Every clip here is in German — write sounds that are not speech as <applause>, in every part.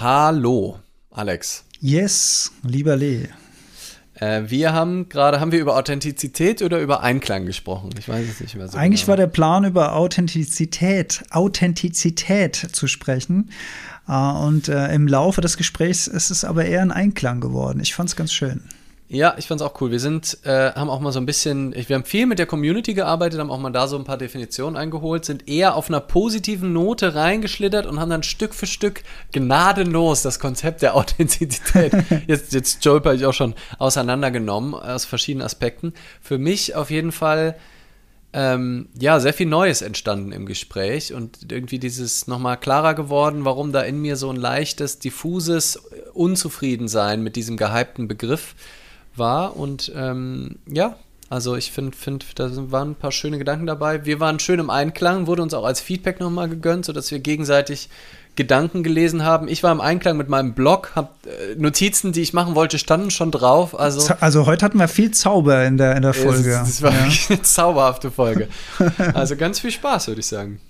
Hallo, Alex. Yes, lieber Lee. Äh, wir haben gerade, haben wir über Authentizität oder über Einklang gesprochen? Ich weiß es nicht mehr so. Eigentlich genau. war der Plan, über Authentizität, Authentizität zu sprechen. Äh, und äh, im Laufe des Gesprächs ist es aber eher ein Einklang geworden. Ich fand es ganz schön. Ja, ich fand's auch cool. Wir sind, äh, haben auch mal so ein bisschen, wir haben viel mit der Community gearbeitet, haben auch mal da so ein paar Definitionen eingeholt, sind eher auf einer positiven Note reingeschlittert und haben dann Stück für Stück gnadenlos das Konzept der <laughs> Authentizität, jetzt, jetzt stolper ich auch schon, auseinandergenommen aus verschiedenen Aspekten. Für mich auf jeden Fall ähm, ja, sehr viel Neues entstanden im Gespräch und irgendwie dieses nochmal klarer geworden, warum da in mir so ein leichtes, diffuses Unzufriedensein mit diesem gehypten Begriff war. Und ähm, ja, also ich finde, find, da waren ein paar schöne Gedanken dabei. Wir waren schön im Einklang, wurde uns auch als Feedback nochmal gegönnt, sodass wir gegenseitig Gedanken gelesen haben. Ich war im Einklang mit meinem Blog, hab äh, Notizen, die ich machen wollte, standen schon drauf. Also, also heute hatten wir viel Zauber in der, in der Folge. Das, das war ja. eine zauberhafte Folge. <laughs> Also ganz viel Spaß, würde ich sagen.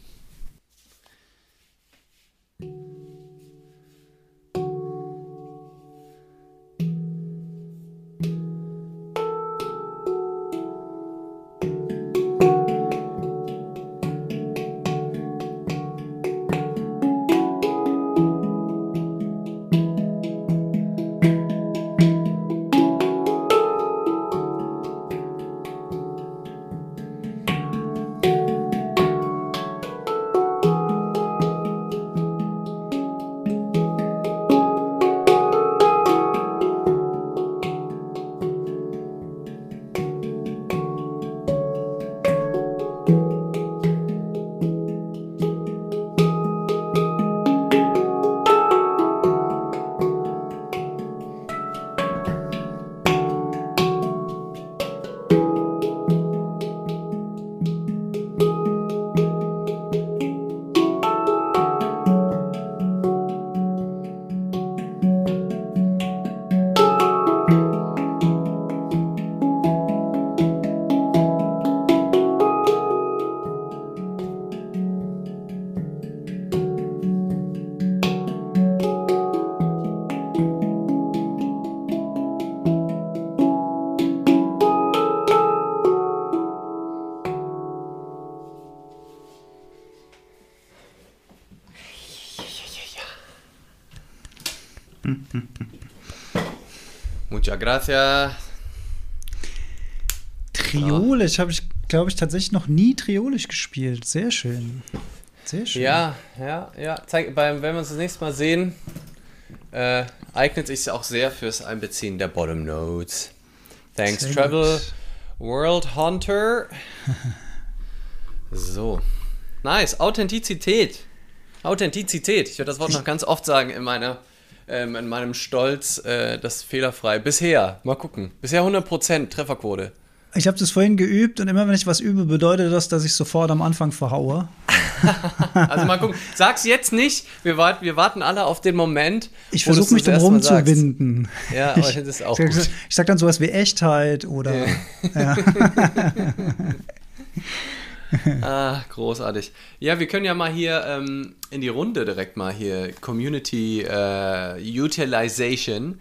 Gracias. Triolisch habe ich, glaube ich, tatsächlich noch nie Triolisch gespielt. Sehr schön. Sehr schön. Ja, ja, ja. Zeig, beim, wenn wir uns das nächste Mal sehen, äh, eignet sich auch sehr fürs Einbeziehen der Bottom Notes. Thanks, sehr Travel gut. World Hunter. <laughs> so. Nice. Authentizität. Authentizität. Ich werde das Wort noch ganz oft sagen in meiner ähm, in meinem Stolz äh, das fehlerfrei. Bisher, mal gucken. Bisher 100% Trefferquote. Ich habe das vorhin geübt und immer wenn ich was übe, bedeutet das, dass ich sofort am Anfang verhaue. <laughs> also mal gucken. Sag's jetzt nicht. Wir, wart, wir warten alle auf den Moment. Ich versuche mich dann rumzuwinden. Ja, <laughs> aber ich, das ist auch ich, gut. Ich sag dann sowas wie Echtheit oder. Ja. <laughs> ja. <laughs> ah, großartig. Ja, wir können ja mal hier ähm, in die Runde direkt mal hier Community äh, Utilization.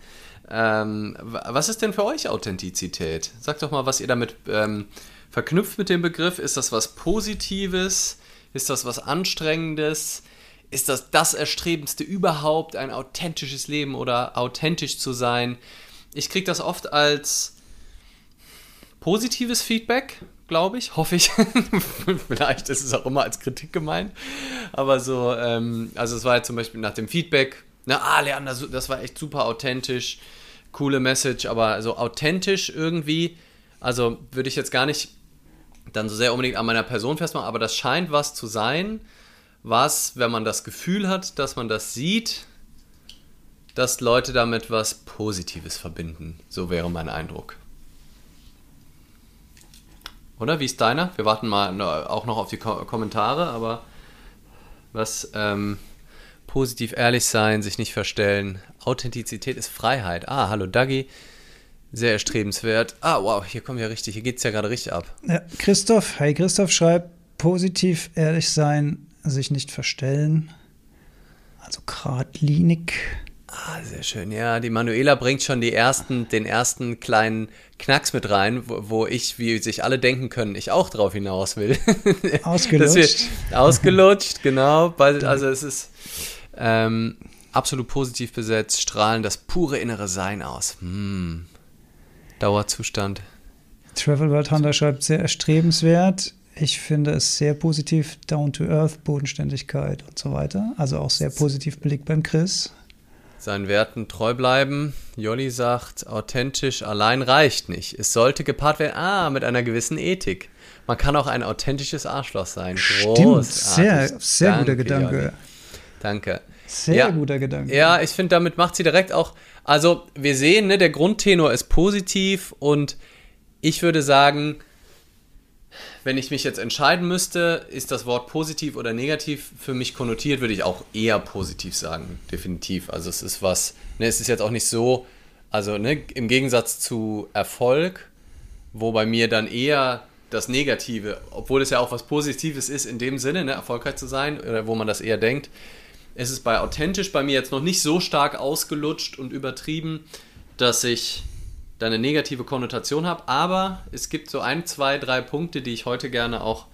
Ähm, was ist denn für euch Authentizität? Sagt doch mal, was ihr damit ähm, verknüpft mit dem Begriff. Ist das was Positives? Ist das was Anstrengendes? Ist das das Erstrebendste überhaupt, ein authentisches Leben oder authentisch zu sein? Ich kriege das oft als positives Feedback, glaube ich, hoffe ich. <laughs> Vielleicht ist es auch immer als Kritik gemeint. Aber so, ähm, also es war halt zum Beispiel nach dem Feedback, na, ah, Leander, das war echt super authentisch, coole Message, aber so authentisch irgendwie, also würde ich jetzt gar nicht dann so sehr unbedingt an meiner Person festmachen, aber das scheint was zu sein, was, wenn man das Gefühl hat, dass man das sieht, dass Leute damit was Positives verbinden. So wäre mein Eindruck. Oder? Wie ist deiner? Wir warten mal auch noch auf die Ko Kommentare, aber was ähm, positiv ehrlich sein, sich nicht verstellen. Authentizität ist Freiheit. Ah, hallo Dagi. Sehr erstrebenswert. Ah, wow, hier kommen wir richtig, hier geht es ja gerade richtig ab. Ja, Christoph, hey Christoph schreibt, positiv ehrlich sein, sich nicht verstellen. Also geradlinig. Ah, sehr schön. Ja, die Manuela bringt schon die ersten, den ersten kleinen Knacks mit rein, wo, wo ich, wie sich alle denken können, ich auch drauf hinaus will. <laughs> Ausgelutscht. wir, ausgelutscht, genau. Also es ist ähm, absolut positiv besetzt, strahlen das pure innere Sein aus. Hm. Dauerzustand. Travel World Hunter schreibt sehr erstrebenswert. Ich finde es sehr positiv, down to earth, Bodenständigkeit und so weiter. Also auch sehr positiv belegt beim Chris. Seinen Werten treu bleiben. Jolli sagt, authentisch allein reicht nicht. Es sollte gepaart werden, ah, mit einer gewissen Ethik. Man kann auch ein authentisches Arschloch sein. Stimmt, sehr, sehr Danke, guter Gedanke. Jolli. Danke. Sehr ja, guter Gedanke. Ja, ich finde, damit macht sie direkt auch. Also, wir sehen, ne, der Grundtenor ist positiv und ich würde sagen, wenn ich mich jetzt entscheiden müsste, ist das Wort positiv oder negativ für mich konnotiert, würde ich auch eher positiv sagen, definitiv. Also es ist was, ne, es ist jetzt auch nicht so, also ne, im Gegensatz zu Erfolg, wo bei mir dann eher das Negative, obwohl es ja auch was Positives ist in dem Sinne, ne, erfolgreich zu sein, oder wo man das eher denkt, ist es bei authentisch bei mir jetzt noch nicht so stark ausgelutscht und übertrieben, dass ich da eine negative Konnotation habe. Aber es gibt so ein, zwei, drei Punkte, die ich heute gerne auch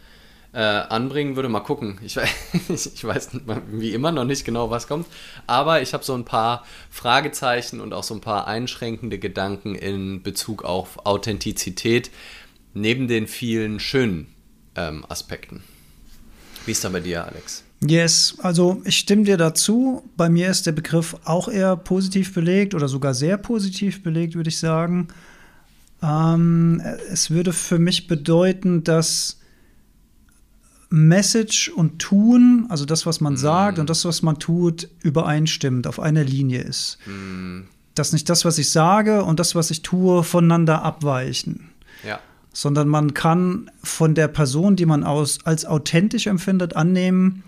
äh, anbringen würde. Mal gucken. Ich, <laughs> ich weiß wie immer noch nicht genau, was kommt. Aber ich habe so ein paar Fragezeichen und auch so ein paar einschränkende Gedanken in Bezug auf Authentizität neben den vielen schönen ähm, Aspekten. Wie ist da bei dir, Alex? Yes, also ich stimme dir dazu. Bei mir ist der Begriff auch eher positiv belegt oder sogar sehr positiv belegt, würde ich sagen. Ähm, es würde für mich bedeuten, dass Message und Tun, also das, was man mm. sagt und das, was man tut, übereinstimmt, auf einer Linie ist. Mm. Dass nicht das, was ich sage und das, was ich tue, voneinander abweichen. Ja. Sondern man kann von der Person, die man aus, als authentisch empfindet, annehmen,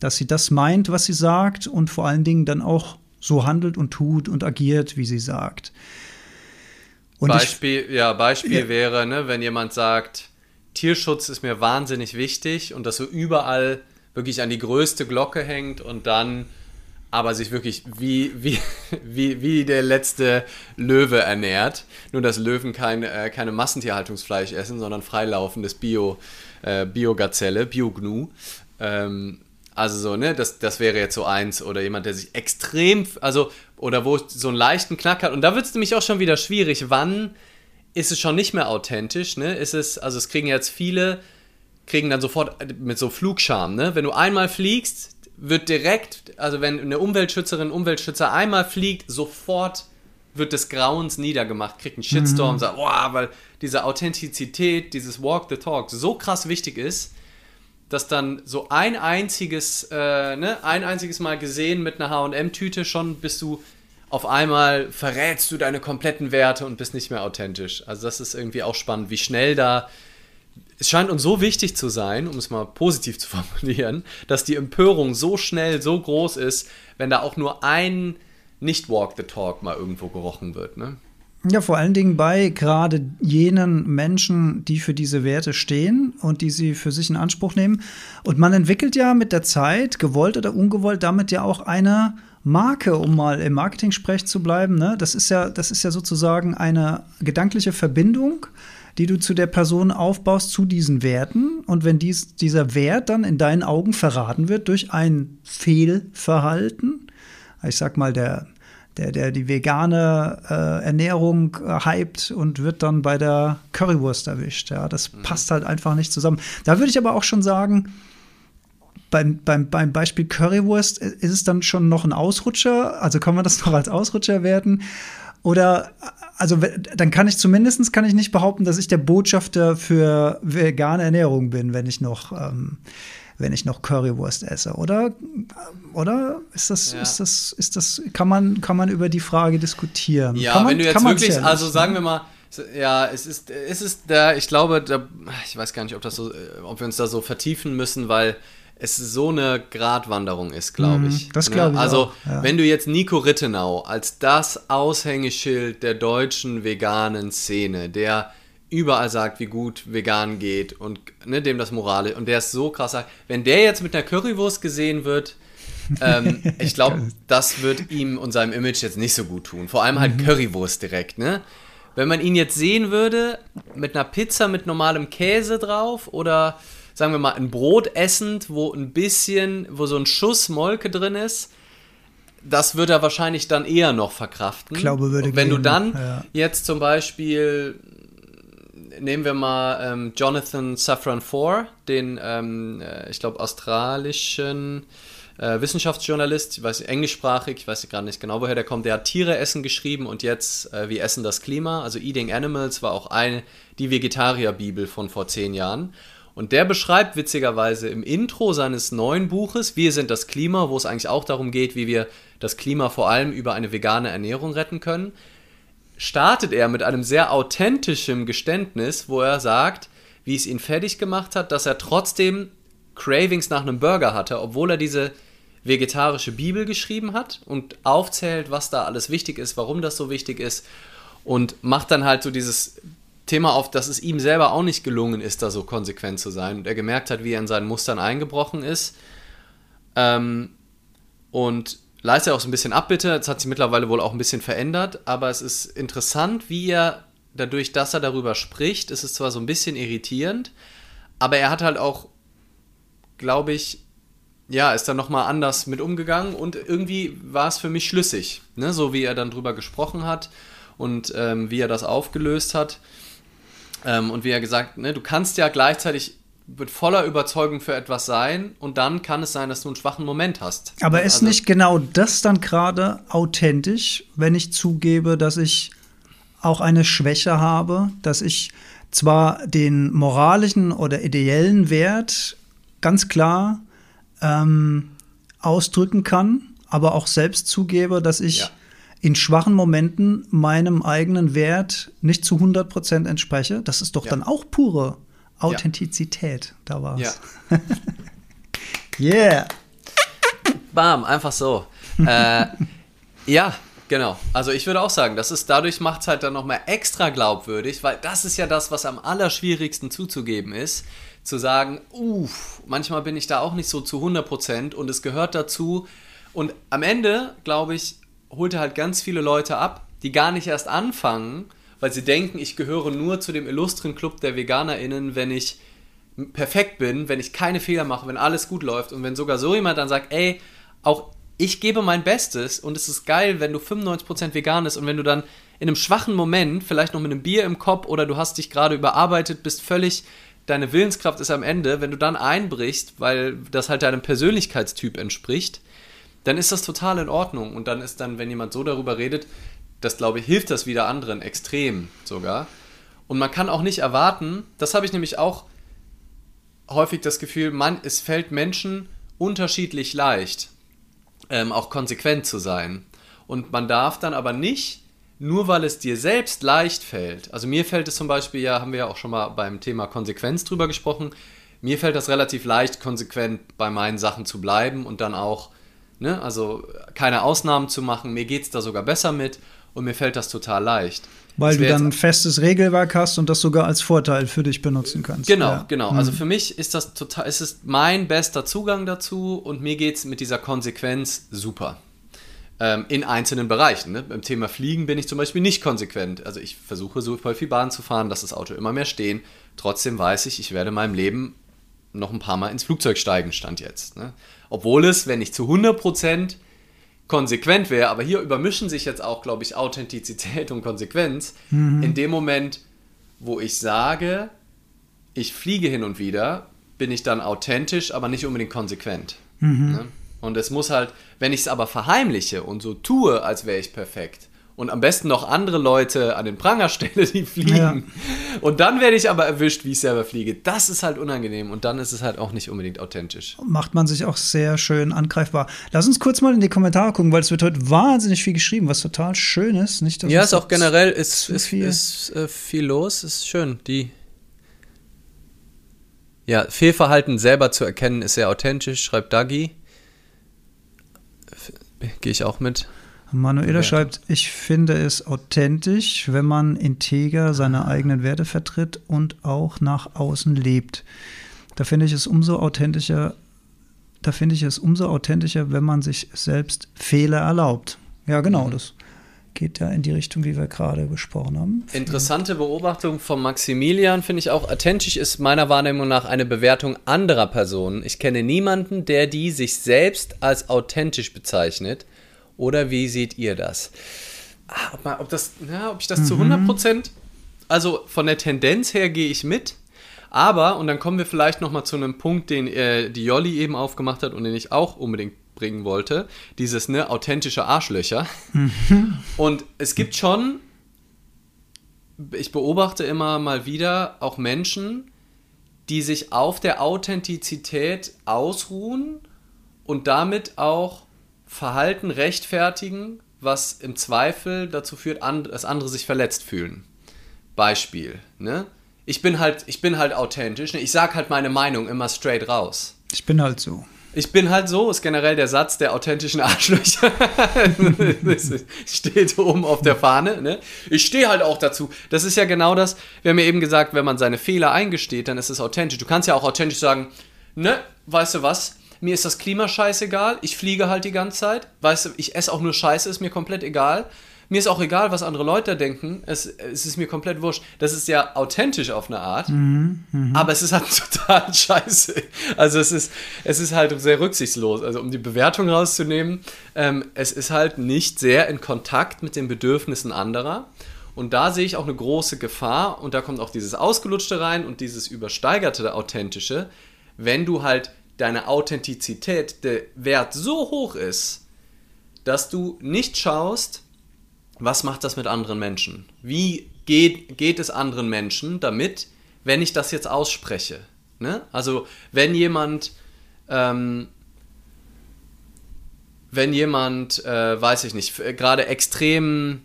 dass sie das meint, was sie sagt und vor allen Dingen dann auch so handelt und tut und agiert, wie sie sagt. Und Beispiel, ich, ja, Beispiel ja. wäre, ne, wenn jemand sagt, Tierschutz ist mir wahnsinnig wichtig und das so überall wirklich an die größte Glocke hängt und dann aber sich wirklich wie, wie, <laughs> wie, wie der letzte Löwe ernährt. Nur, dass Löwen kein, äh, keine Massentierhaltungsfleisch essen, sondern freilaufendes Bio, äh, Bio-Gazelle, Bio-Gnu. Ähm, also so, ne, das, das wäre jetzt so eins oder jemand, der sich extrem, also, oder wo so einen leichten Knack hat. Und da wird es nämlich auch schon wieder schwierig. Wann ist es schon nicht mehr authentisch, ne? Ist es, also es kriegen jetzt viele, kriegen dann sofort mit so Flugscham, ne? Wenn du einmal fliegst, wird direkt, also wenn eine Umweltschützerin, Umweltschützer einmal fliegt, sofort wird des Grauens niedergemacht, kriegt einen Shitstorm, mhm. sagt, boah, weil diese Authentizität, dieses Walk the Talk so krass wichtig ist, dass dann so ein einziges, äh, ne, ein einziges Mal gesehen mit einer HM-Tüte schon bist du auf einmal verrätst du deine kompletten Werte und bist nicht mehr authentisch. Also das ist irgendwie auch spannend, wie schnell da. Es scheint uns so wichtig zu sein, um es mal positiv zu <laughs> formulieren, dass die Empörung so schnell, so groß ist, wenn da auch nur ein nicht-Walk the Talk mal irgendwo gerochen wird. Ne? Ja, vor allen Dingen bei gerade jenen Menschen, die für diese Werte stehen und die sie für sich in Anspruch nehmen. Und man entwickelt ja mit der Zeit, gewollt oder ungewollt, damit ja auch eine Marke, um mal im Marketing-Sprech zu bleiben. Ne? Das, ist ja, das ist ja sozusagen eine gedankliche Verbindung, die du zu der Person aufbaust, zu diesen Werten. Und wenn dies, dieser Wert dann in deinen Augen verraten wird durch ein Fehlverhalten, ich sag mal, der der, der die vegane äh, Ernährung äh, hypt und wird dann bei der Currywurst erwischt. Ja, das mhm. passt halt einfach nicht zusammen. Da würde ich aber auch schon sagen, beim, beim, beim Beispiel Currywurst äh, ist es dann schon noch ein Ausrutscher. Also kann man das <laughs> noch als Ausrutscher werten? Oder also dann kann ich zumindest kann ich nicht behaupten, dass ich der Botschafter für vegane Ernährung bin, wenn ich noch ähm, wenn ich noch Currywurst esse, oder? Oder ist das, ja. ist das, ist das, kann man, kann man über die Frage diskutieren? Ja, man, wenn du jetzt wirklich, also sagen wir mal, ja, es ist, es ist da, ich glaube, da, ich weiß gar nicht, ob das so, ob wir uns da so vertiefen müssen, weil es so eine Gratwanderung ist, glaube mhm, ich. Das glaube ich. Also, auch, ja. wenn du jetzt Nico Rittenau als das Aushängeschild der deutschen veganen Szene, der überall sagt, wie gut vegan geht und ne, dem das Moral ist. Und der ist so krass sagt, wenn der jetzt mit einer Currywurst gesehen wird, ähm, <laughs> ich glaube, das wird ihm und seinem Image jetzt nicht so gut tun. Vor allem halt mhm. Currywurst direkt, ne? Wenn man ihn jetzt sehen würde mit einer Pizza mit normalem Käse drauf oder sagen wir mal ein Brot essend, wo ein bisschen, wo so ein Schuss Molke drin ist, das würde er wahrscheinlich dann eher noch verkraften. Ich glaube, würde Und wenn gehen, du dann ja. jetzt zum Beispiel nehmen wir mal ähm, Jonathan Safran Foer, den, ähm, äh, ich glaube, australischen äh, Wissenschaftsjournalist, ich weiß englischsprachig, ich weiß gar nicht genau, woher der kommt. Der hat Tiere essen geschrieben und jetzt äh, Wir essen das Klima. Also Eating Animals war auch eine, die Vegetarier-Bibel von vor zehn Jahren. Und der beschreibt witzigerweise im Intro seines neuen Buches, Wir sind das Klima, wo es eigentlich auch darum geht, wie wir das Klima vor allem über eine vegane Ernährung retten können, startet er mit einem sehr authentischen Geständnis, wo er sagt, wie es ihn fertig gemacht hat, dass er trotzdem Cravings nach einem Burger hatte, obwohl er diese vegetarische Bibel geschrieben hat und aufzählt, was da alles wichtig ist, warum das so wichtig ist und macht dann halt so dieses Thema auf, dass es ihm selber auch nicht gelungen ist, da so konsequent zu sein. Und er gemerkt hat, wie er in seinen Mustern eingebrochen ist. Ähm, und leistet auch so ein bisschen Abbitte. Jetzt hat sich mittlerweile wohl auch ein bisschen verändert. Aber es ist interessant, wie er dadurch, dass er darüber spricht, ist es zwar so ein bisschen irritierend, aber er hat halt auch, glaube ich, ja, ist dann nochmal anders mit umgegangen und irgendwie war es für mich schlüssig, ne? so wie er dann drüber gesprochen hat und ähm, wie er das aufgelöst hat. Ähm, und wie er gesagt, ne, du kannst ja gleichzeitig mit voller Überzeugung für etwas sein und dann kann es sein, dass du einen schwachen Moment hast. Aber ist also, nicht genau das dann gerade authentisch, wenn ich zugebe, dass ich auch eine Schwäche habe, dass ich zwar den moralischen oder ideellen Wert ganz klar ähm, ausdrücken kann, aber auch selbst zugebe, dass ich ja in schwachen Momenten meinem eigenen Wert nicht zu 100 Prozent entspreche, das ist doch ja. dann auch pure Authentizität. Ja. Da war es. Ja. yeah. Bam, einfach so. äh, ja, genau. Also ich würde auch sagen, das ist, dadurch macht es halt dann nochmal extra glaubwürdig, weil das ist ja das, was am allerschwierigsten zuzugeben ist. Zu sagen, uff, manchmal bin ich da auch nicht so zu 100 Prozent und es gehört dazu. Und am Ende, glaube ich, holt er halt ganz viele Leute ab, die gar nicht erst anfangen, weil sie denken, ich gehöre nur zu dem illustren Club der VeganerInnen, wenn ich perfekt bin, wenn ich keine Fehler mache, wenn alles gut läuft und wenn sogar so jemand dann sagt, ey, auch ich gebe mein Bestes und es ist geil, wenn du 95% vegan bist und wenn du dann in einem schwachen Moment, vielleicht noch mit einem Bier im Kopf oder du hast dich gerade überarbeitet, bist völlig, deine Willenskraft ist am Ende, wenn du dann einbrichst, weil das halt deinem Persönlichkeitstyp entspricht, dann ist das total in Ordnung. Und dann ist dann, wenn jemand so darüber redet, das glaube ich, hilft das wieder anderen extrem sogar. Und man kann auch nicht erwarten, das habe ich nämlich auch häufig das Gefühl, man, es fällt Menschen unterschiedlich leicht, ähm, auch konsequent zu sein. Und man darf dann aber nicht, nur weil es dir selbst leicht fällt, also mir fällt es zum Beispiel, ja, haben wir ja auch schon mal beim Thema Konsequenz drüber gesprochen, mir fällt das relativ leicht, konsequent bei meinen Sachen zu bleiben und dann auch Ne? Also keine Ausnahmen zu machen. Mir geht es da sogar besser mit und mir fällt das total leicht. Weil du dann ein festes Regelwerk hast und das sogar als Vorteil für dich benutzen kannst. Genau, ja. genau. Also mhm. für mich ist das total, es ist mein bester Zugang dazu und mir geht es mit dieser Konsequenz super. Ähm, in einzelnen Bereichen. Ne? Beim Thema Fliegen bin ich zum Beispiel nicht konsequent. Also ich versuche so voll viel Bahn zu fahren, dass das Auto immer mehr stehen. Trotzdem weiß ich, ich werde in meinem Leben noch ein paar Mal ins Flugzeug steigen, stand jetzt. Ne? Obwohl es, wenn ich zu 100% konsequent wäre, aber hier übermischen sich jetzt auch, glaube ich, Authentizität und Konsequenz. Mhm. In dem Moment, wo ich sage, ich fliege hin und wieder, bin ich dann authentisch, aber nicht unbedingt konsequent. Mhm. Ne? Und es muss halt, wenn ich es aber verheimliche und so tue, als wäre ich perfekt, und am besten noch andere Leute an den Pranger stelle, die fliegen. Ja. Und dann werde ich aber erwischt, wie ich selber fliege. Das ist halt unangenehm und dann ist es halt auch nicht unbedingt authentisch. Macht man sich auch sehr schön angreifbar. Lass uns kurz mal in die Kommentare gucken, weil es wird heute wahnsinnig viel geschrieben, was total schön ist. Nicht, ja, ist auch generell ist, ist, viel. ist äh, viel los, ist schön. Die ja, Fehlverhalten selber zu erkennen ist sehr authentisch, schreibt Dagi. Gehe ich auch mit. Manuela schreibt, ich finde es authentisch, wenn man integer seine eigenen Werte vertritt und auch nach außen lebt. Da finde ich es umso authentischer, da finde ich es umso authentischer, wenn man sich selbst Fehler erlaubt. Ja, genau, mhm. das geht ja in die Richtung, wie wir gerade besprochen haben. Interessante Beobachtung von Maximilian finde ich auch. Authentisch ist meiner Wahrnehmung nach eine Bewertung anderer Personen. Ich kenne niemanden, der die sich selbst als authentisch bezeichnet. Oder wie seht ihr das? Ah, ob, man, ob, das, ja, ob ich das mhm. zu 100 Prozent, also von der Tendenz her gehe ich mit. Aber, und dann kommen wir vielleicht nochmal zu einem Punkt, den äh, die Jolli eben aufgemacht hat und den ich auch unbedingt bringen wollte. Dieses, ne, authentische Arschlöcher. Mhm. Und es gibt schon, ich beobachte immer mal wieder auch Menschen, die sich auf der Authentizität ausruhen und damit auch Verhalten rechtfertigen, was im Zweifel dazu führt, dass andere sich verletzt fühlen. Beispiel, ne? Ich bin halt, ich bin halt authentisch, ne? ich sag halt meine Meinung immer straight raus. Ich bin halt so. Ich bin halt so, ist generell der Satz der authentischen <laughs> Arschlöcher. steht oben auf der Fahne. Ne? Ich stehe halt auch dazu. Das ist ja genau das. Wir haben ja eben gesagt, wenn man seine Fehler eingesteht, dann ist es authentisch. Du kannst ja auch authentisch sagen, ne, weißt du was? Mir ist das Klima scheißegal. Ich fliege halt die ganze Zeit. Weißt du, ich esse auch nur Scheiße, ist mir komplett egal. Mir ist auch egal, was andere Leute denken. Es, es ist mir komplett wurscht. Das ist ja authentisch auf eine Art. Mhm, mh. Aber es ist halt <laughs> total scheiße. Also es ist, es ist halt sehr rücksichtslos. Also um die Bewertung rauszunehmen, ähm, es ist halt nicht sehr in Kontakt mit den Bedürfnissen anderer. Und da sehe ich auch eine große Gefahr. Und da kommt auch dieses Ausgelutschte rein und dieses übersteigerte Authentische. Wenn du halt deine Authentizität, der Wert so hoch ist, dass du nicht schaust, was macht das mit anderen Menschen? Wie geht, geht es anderen Menschen damit, wenn ich das jetzt ausspreche? Ne? Also wenn jemand, ähm, wenn jemand, äh, weiß ich nicht, gerade extrem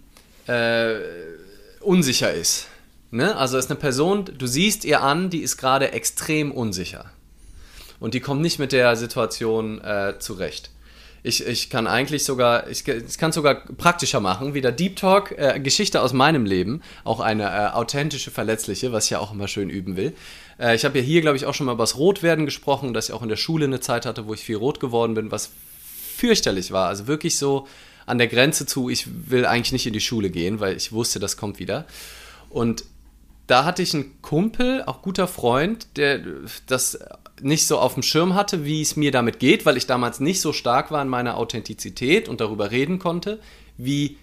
äh, unsicher ist. Ne? Also ist eine Person, du siehst ihr an, die ist gerade extrem unsicher. Und die kommt nicht mit der Situation äh, zurecht. Ich, ich kann eigentlich sogar, ich, ich kann es sogar praktischer machen, wieder Deep Talk, äh, Geschichte aus meinem Leben, auch eine äh, authentische, verletzliche, was ich ja auch immer schön üben will. Äh, ich habe ja hier, glaube ich, auch schon mal über das Rotwerden gesprochen, dass ich auch in der Schule eine Zeit hatte, wo ich viel rot geworden bin, was fürchterlich war. Also wirklich so an der Grenze zu, ich will eigentlich nicht in die Schule gehen, weil ich wusste, das kommt wieder. Und da hatte ich einen Kumpel, auch guter Freund, der das nicht so auf dem Schirm hatte, wie es mir damit geht, weil ich damals nicht so stark war in meiner Authentizität und darüber reden konnte, wie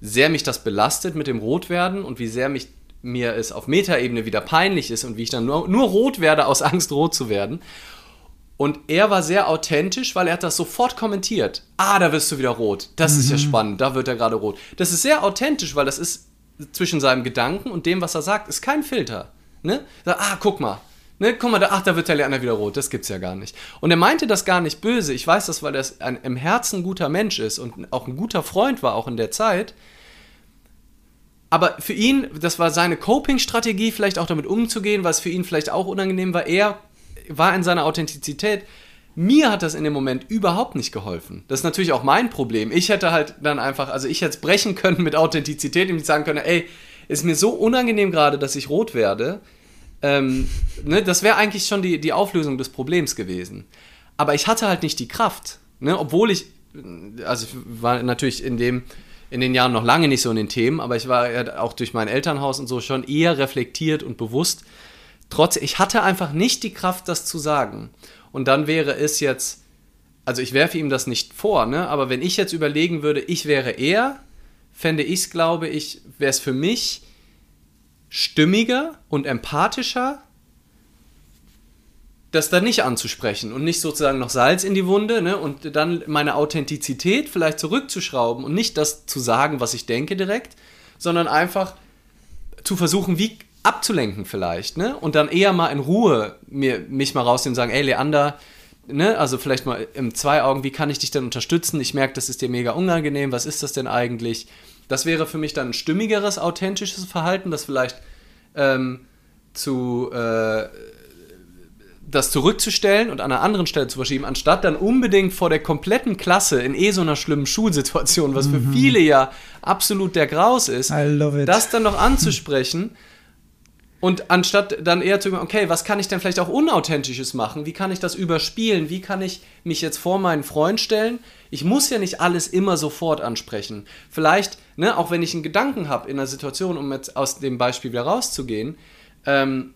sehr mich das belastet mit dem Rotwerden und wie sehr mich, mir es auf Metaebene wieder peinlich ist und wie ich dann nur, nur rot werde aus Angst, rot zu werden. Und er war sehr authentisch, weil er hat das sofort kommentiert. Ah, da wirst du wieder rot. Das mhm. ist ja mhm. spannend, da wird er gerade rot. Das ist sehr authentisch, weil das ist zwischen seinem Gedanken und dem, was er sagt, ist kein Filter. Ne? Ah, guck mal, Ne, guck mal, da, ach, da wird der Lerner wieder rot. Das gibt's ja gar nicht. Und er meinte das gar nicht böse. Ich weiß das, weil er ein, im Herzen ein guter Mensch ist und auch ein guter Freund war, auch in der Zeit. Aber für ihn, das war seine Coping-Strategie, vielleicht auch damit umzugehen, was für ihn vielleicht auch unangenehm war. Er war in seiner Authentizität. Mir hat das in dem Moment überhaupt nicht geholfen. Das ist natürlich auch mein Problem. Ich hätte halt dann einfach, also ich hätte es brechen können mit Authentizität, ich sagen können, ey, ist mir so unangenehm gerade, dass ich rot werde ähm, ne, das wäre eigentlich schon die, die Auflösung des Problems gewesen. Aber ich hatte halt nicht die Kraft. Ne, obwohl ich, also ich war natürlich in dem, in den Jahren noch lange nicht so in den Themen, aber ich war ja auch durch mein Elternhaus und so schon eher reflektiert und bewusst. Trotz, ich hatte einfach nicht die Kraft, das zu sagen. Und dann wäre es jetzt, also ich werfe ihm das nicht vor, ne? aber wenn ich jetzt überlegen würde, ich wäre er, fände ich es, glaube ich, wäre es für mich stimmiger und empathischer, das dann nicht anzusprechen und nicht sozusagen noch Salz in die Wunde ne, und dann meine Authentizität vielleicht zurückzuschrauben und nicht das zu sagen, was ich denke direkt, sondern einfach zu versuchen, wie abzulenken vielleicht, ne? Und dann eher mal in Ruhe mir, mich mal rausnehmen und sagen, ey Leander, ne, also vielleicht mal im zwei Augen, wie kann ich dich denn unterstützen? Ich merke, das ist dir mega unangenehm, was ist das denn eigentlich? Das wäre für mich dann ein stimmigeres, authentisches Verhalten, das vielleicht ähm, zu äh, das zurückzustellen und an einer anderen Stelle zu verschieben, anstatt dann unbedingt vor der kompletten Klasse in eh so einer schlimmen Schulsituation, was für mhm. viele ja absolut der Graus ist, das dann noch anzusprechen Und anstatt dann eher zu überlegen, okay, was kann ich denn vielleicht auch Unauthentisches machen? Wie kann ich das überspielen? Wie kann ich mich jetzt vor meinen Freund stellen? Ich muss ja nicht alles immer sofort ansprechen. Vielleicht, ne, auch wenn ich einen Gedanken habe in einer Situation, um jetzt aus dem Beispiel wieder rauszugehen, ähm,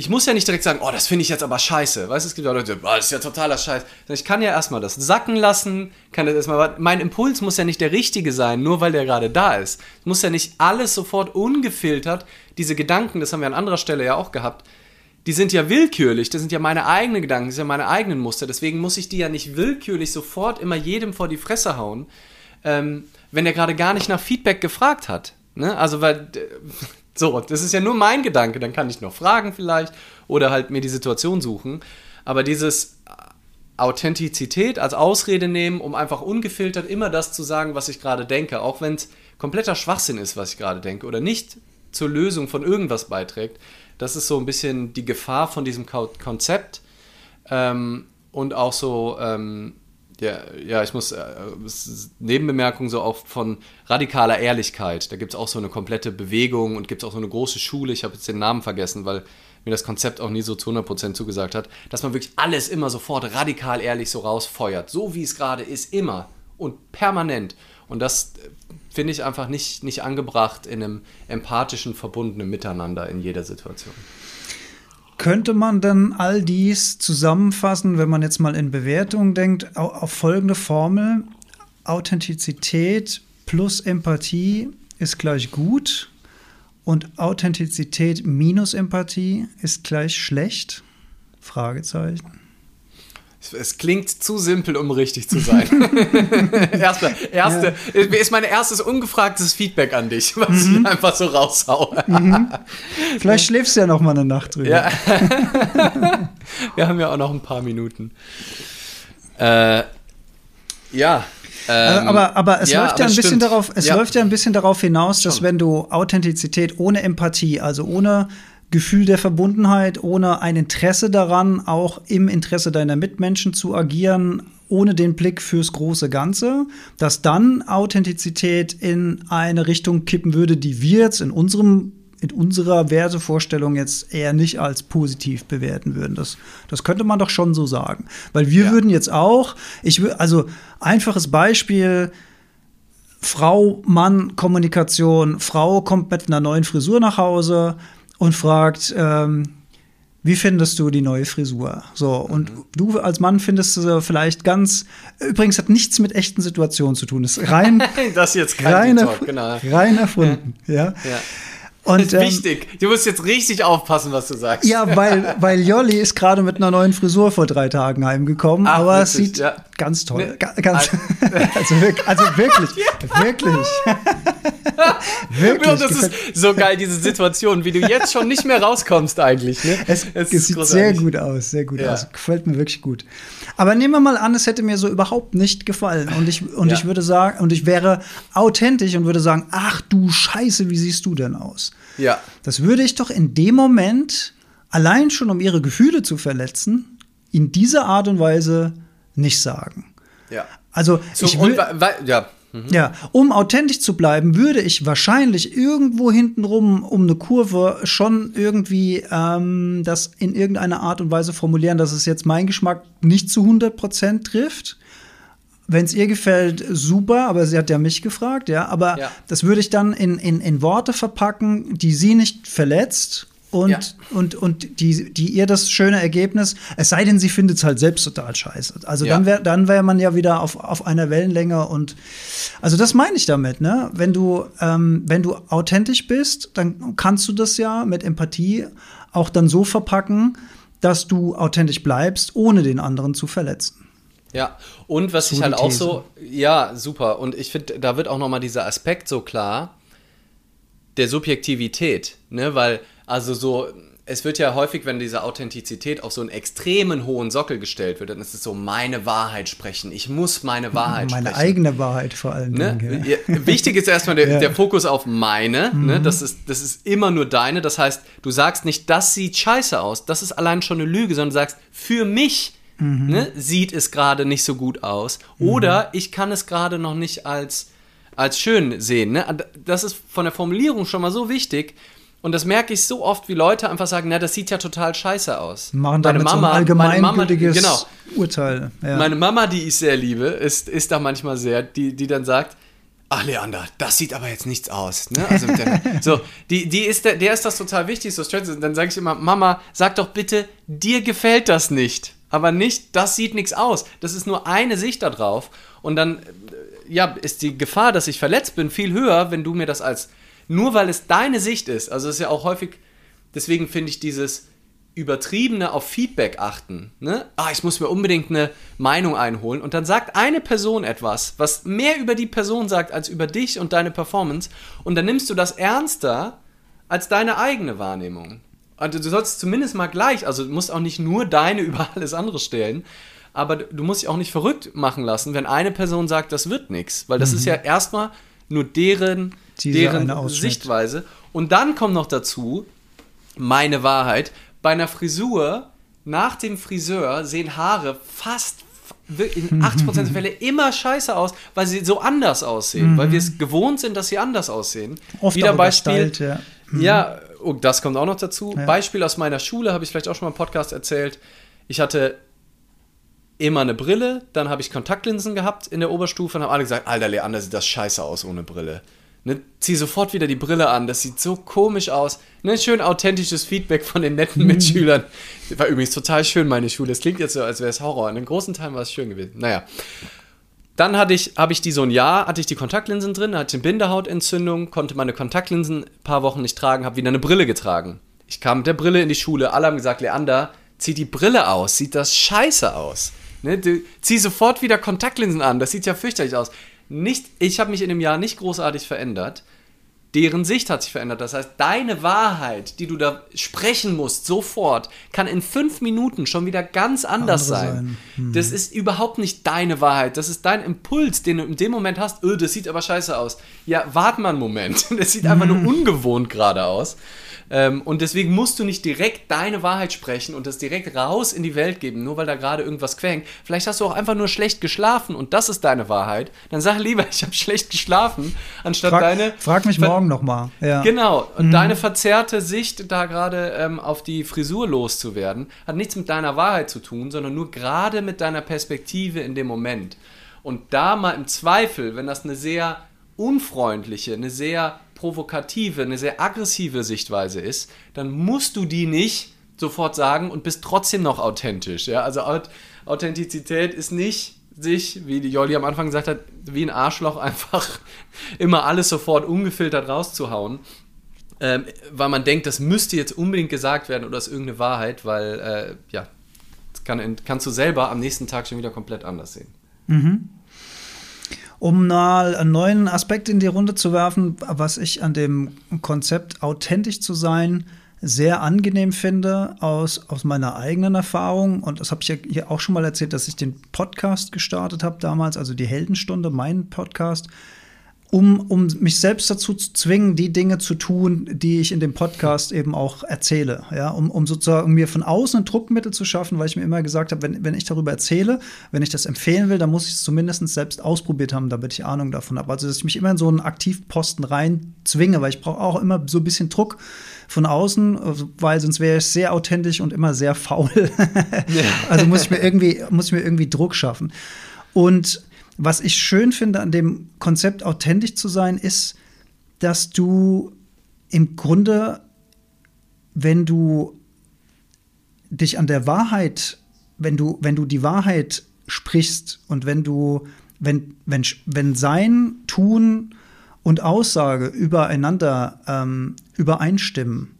ich muss ja nicht direkt sagen, oh, das finde ich jetzt aber scheiße. Weißt du, es gibt ja Leute, oh, das ist ja totaler Scheiß. Ich kann ja erstmal das sacken lassen, kann das erstmal, mein Impuls muss ja nicht der richtige sein, nur weil der gerade da ist. Es muss ja nicht alles sofort ungefiltert, diese Gedanken, das haben wir an anderer Stelle ja auch gehabt, die sind ja willkürlich, das sind ja meine eigenen Gedanken, das sind ja meine eigenen Muster. Deswegen muss ich die ja nicht willkürlich sofort immer jedem vor die Fresse hauen, ähm, wenn der gerade gar nicht nach Feedback gefragt hat. Ne? Also, weil so, das ist ja nur mein Gedanke, dann kann ich noch fragen vielleicht oder halt mir die Situation suchen. Aber dieses Authentizität als Ausrede nehmen, um einfach ungefiltert immer das zu sagen, was ich gerade denke, auch wenn es kompletter Schwachsinn ist, was ich gerade denke oder nicht zur Lösung von irgendwas beiträgt, das ist so ein bisschen die Gefahr von diesem Konzept ähm, und auch so ähm, ja, ja, ich muss, äh, Nebenbemerkung so auch von radikaler Ehrlichkeit. Da gibt es auch so eine komplette Bewegung und gibt es auch so eine große Schule. Ich habe jetzt den Namen vergessen, weil mir das Konzept auch nie so zu 100% zugesagt hat, dass man wirklich alles immer sofort radikal ehrlich so rausfeuert. So wie es gerade ist, immer und permanent. Und das äh, finde ich einfach nicht, nicht angebracht in einem empathischen, verbundenen Miteinander in jeder Situation. Könnte man dann all dies zusammenfassen, wenn man jetzt mal in Bewertungen denkt, auf folgende Formel? Authentizität plus Empathie ist gleich gut und Authentizität minus Empathie ist gleich schlecht? Fragezeichen. Es klingt zu simpel, um richtig zu sein. <laughs> erste, erste, ja. ist mein erstes ungefragtes Feedback an dich, was mhm. ich einfach so raushaue. Mhm. Vielleicht schläfst du ja noch mal eine Nacht drüber. Ja. <laughs> Wir haben ja auch noch ein paar Minuten. Äh, ja. Ähm, aber, aber es ja, läuft ja ein bisschen stimmt. darauf, es ja. läuft ja ein bisschen darauf hinaus, dass Schon. wenn du Authentizität ohne Empathie, also ohne Gefühl der Verbundenheit, ohne ein Interesse daran, auch im Interesse deiner Mitmenschen zu agieren, ohne den Blick fürs große Ganze, dass dann Authentizität in eine Richtung kippen würde, die wir jetzt in unserem in unserer Wertevorstellung jetzt eher nicht als positiv bewerten würden. Das, das könnte man doch schon so sagen. Weil wir ja. würden jetzt auch, ich also einfaches Beispiel, Frau-Mann-Kommunikation, Frau kommt mit einer neuen Frisur nach Hause, und fragt, ähm, wie findest du die neue Frisur? So, und mhm. du als Mann findest du vielleicht ganz, übrigens hat nichts mit echten Situationen zu tun, ist rein, <laughs> das jetzt kein rein, Talk, genau. rein erfunden, ja. ja. Und, das ist ähm, wichtig. Du musst jetzt richtig aufpassen, was du sagst. Ja, weil, <laughs> weil Jolli ist gerade mit einer neuen Frisur vor drei Tagen heimgekommen, Ach, aber es sieht ja. ganz toll. Ne, ganz, also, <laughs> wirklich, also wirklich, <laughs> wirklich. wirklich. Das ist so geil, diese Situation, wie du jetzt schon nicht mehr rauskommst eigentlich. Ne? Es, es, es sieht großartig. sehr gut aus, sehr gut ja. aus. Gefällt mir wirklich gut. Aber nehmen wir mal an, es hätte mir so überhaupt nicht gefallen und ich, und ich würde sagen, und ich wäre authentisch und würde sagen, ach du Scheiße, wie siehst du denn aus? Ja. Das würde ich doch in dem Moment, allein schon um ihre Gefühle zu verletzen, in dieser Art und Weise nicht sagen. Ja. Also, so, ich will, ja. Mhm. Ja, um authentisch zu bleiben, würde ich wahrscheinlich irgendwo hintenrum um eine Kurve schon irgendwie ähm, das in irgendeiner Art und Weise formulieren, dass es jetzt mein Geschmack nicht zu 100% trifft. Wenn es ihr gefällt, super, aber sie hat ja mich gefragt, ja. Aber ja. das würde ich dann in, in, in Worte verpacken, die sie nicht verletzt und, ja. und, und die, die ihr das schöne Ergebnis, es sei denn, sie findet es halt selbst total scheiße. Also ja. dann wäre dann wär man ja wieder auf, auf einer Wellenlänge und also das meine ich damit, ne? Wenn du, ähm, wenn du authentisch bist, dann kannst du das ja mit Empathie auch dann so verpacken, dass du authentisch bleibst, ohne den anderen zu verletzen. Ja, und was ich halt auch so, ja, super. Und ich finde, da wird auch noch mal dieser Aspekt so klar, der Subjektivität, ne, weil, also so, es wird ja häufig, wenn diese Authentizität auf so einen extremen hohen Sockel gestellt wird, dann ist es so, meine Wahrheit sprechen. Ich muss meine Wahrheit meine sprechen. Meine eigene Wahrheit vor allem. Ne? Ja. Wichtig ist erstmal der, <laughs> ja. der, Fokus auf meine. Ne? Mhm. Ne? Das, ist, das ist immer nur deine. Das heißt, du sagst nicht, das sieht scheiße aus. Das ist allein schon eine Lüge, sondern du sagst, für mich mhm. ne, sieht es gerade nicht so gut aus. Oder mhm. ich kann es gerade noch nicht als, als schön sehen. Ne? Das ist von der Formulierung schon mal so wichtig. Und das merke ich so oft, wie Leute einfach sagen, na, das sieht ja total scheiße aus. Machen damit so ein allgemeingültiges genau, Urteil. Ja. Meine Mama, die ich sehr liebe, ist, ist da manchmal sehr, die, die dann sagt, ach Leander, das sieht aber jetzt nichts aus. Ne? Also der, <laughs> so, die, die ist der, der ist das total wichtig, so Dann sage ich immer, Mama, sag doch bitte, dir gefällt das nicht. Aber nicht, das sieht nichts aus. Das ist nur eine Sicht da drauf. Und dann, äh, ja, ist die Gefahr, dass ich verletzt bin, viel höher, wenn du mir das als nur weil es deine Sicht ist, also es ist ja auch häufig, deswegen finde ich dieses übertriebene auf Feedback achten. Ne? Ah, ich muss mir unbedingt eine Meinung einholen und dann sagt eine Person etwas, was mehr über die Person sagt als über dich und deine Performance und dann nimmst du das ernster als deine eigene Wahrnehmung. Also du sollst zumindest mal gleich, also du musst auch nicht nur deine über alles andere stellen, aber du musst dich auch nicht verrückt machen lassen, wenn eine Person sagt, das wird nichts, weil das mhm. ist ja erstmal nur deren deren Sichtweise. Und dann kommt noch dazu, meine Wahrheit, bei einer Frisur, nach dem Friseur sehen Haare fast in <laughs> 80% der Fälle immer scheiße aus, weil sie so anders aussehen, mhm. weil wir es gewohnt sind, dass sie anders aussehen. Oft Wieder Beispiel. Gestylt, ja, mhm. ja oh, das kommt auch noch dazu. Ja. Beispiel aus meiner Schule, habe ich vielleicht auch schon mal im Podcast erzählt. Ich hatte immer eine Brille, dann habe ich Kontaktlinsen gehabt in der Oberstufe und haben alle gesagt, Alter, Leander, sieht das scheiße aus ohne Brille. Ne, zieh sofort wieder die Brille an, das sieht so komisch aus. Ne, schön authentisches Feedback von den netten mhm. Mitschülern. War übrigens total schön, meine Schule. Es klingt jetzt so, als wäre es Horror. In den großen Teilen war es schön gewesen. Naja. Dann hatte ich, habe ich die so ein Jahr, hatte ich die Kontaktlinsen drin, hatte eine Bindehautentzündung, konnte meine Kontaktlinsen ein paar Wochen nicht tragen, habe wieder eine Brille getragen. Ich kam mit der Brille in die Schule, alle haben gesagt, Leander, zieh die Brille aus, sieht das scheiße aus. Ne, du, zieh sofort wieder Kontaktlinsen an, das sieht ja fürchterlich aus nicht, ich habe mich in dem Jahr nicht großartig verändert. Deren Sicht hat sich verändert. Das heißt, deine Wahrheit, die du da sprechen musst, sofort, kann in fünf Minuten schon wieder ganz anders sein. sein. Hm. Das ist überhaupt nicht deine Wahrheit. Das ist dein Impuls, den du in dem Moment hast. Öh, das sieht aber scheiße aus. Ja, warte mal einen Moment. <laughs> Das sieht einfach hm. nur ungewohnt gerade aus. Ähm, und deswegen musst du nicht direkt deine Wahrheit sprechen und das direkt raus in die Welt geben, nur weil da gerade irgendwas quengt. Vielleicht hast du auch einfach nur schlecht geschlafen und das ist deine Wahrheit. Dann sag lieber, <laughs> ich habe schlecht geschlafen, anstatt frag, deine. Frag mich morgen nochmal. Ja. Genau. Und mhm. deine verzerrte Sicht, da gerade ähm, auf die Frisur loszuwerden, hat nichts mit deiner Wahrheit zu tun, sondern nur gerade mit deiner Perspektive in dem Moment. Und da mal im Zweifel, wenn das eine sehr unfreundliche, eine sehr provokative, eine sehr aggressive Sichtweise ist, dann musst du die nicht sofort sagen und bist trotzdem noch authentisch. Ja? Also Authentizität ist nicht sich, wie die Jolli am Anfang gesagt hat, wie ein Arschloch <laughs> einfach immer alles sofort ungefiltert rauszuhauen. Ähm, weil man denkt, das müsste jetzt unbedingt gesagt werden oder ist irgendeine Wahrheit, weil äh, ja, kann, kannst du selber am nächsten Tag schon wieder komplett anders sehen. Mhm um mal einen neuen Aspekt in die Runde zu werfen, was ich an dem Konzept authentisch zu sein sehr angenehm finde aus, aus meiner eigenen Erfahrung. Und das habe ich ja hier auch schon mal erzählt, dass ich den Podcast gestartet habe damals, also die Heldenstunde, meinen Podcast um, um mich selbst dazu zu zwingen, die Dinge zu tun, die ich in dem Podcast eben auch erzähle. Ja, um, um sozusagen mir von außen ein Druckmittel zu schaffen, weil ich mir immer gesagt habe, wenn, wenn ich darüber erzähle, wenn ich das empfehlen will, dann muss ich es zumindest selbst ausprobiert haben, damit ich Ahnung davon habe. Also, dass ich mich immer in so einen Aktivposten rein zwinge, weil ich brauche auch immer so ein bisschen Druck von außen, weil sonst wäre ich sehr authentisch und immer sehr faul. <laughs> also muss ich mir irgendwie, muss ich mir irgendwie Druck schaffen. Und was ich schön finde an dem Konzept, authentisch zu sein, ist, dass du im Grunde, wenn du dich an der Wahrheit, wenn du, wenn du die Wahrheit sprichst und wenn du, wenn, wenn, wenn Sein, Tun und Aussage übereinander ähm, übereinstimmen,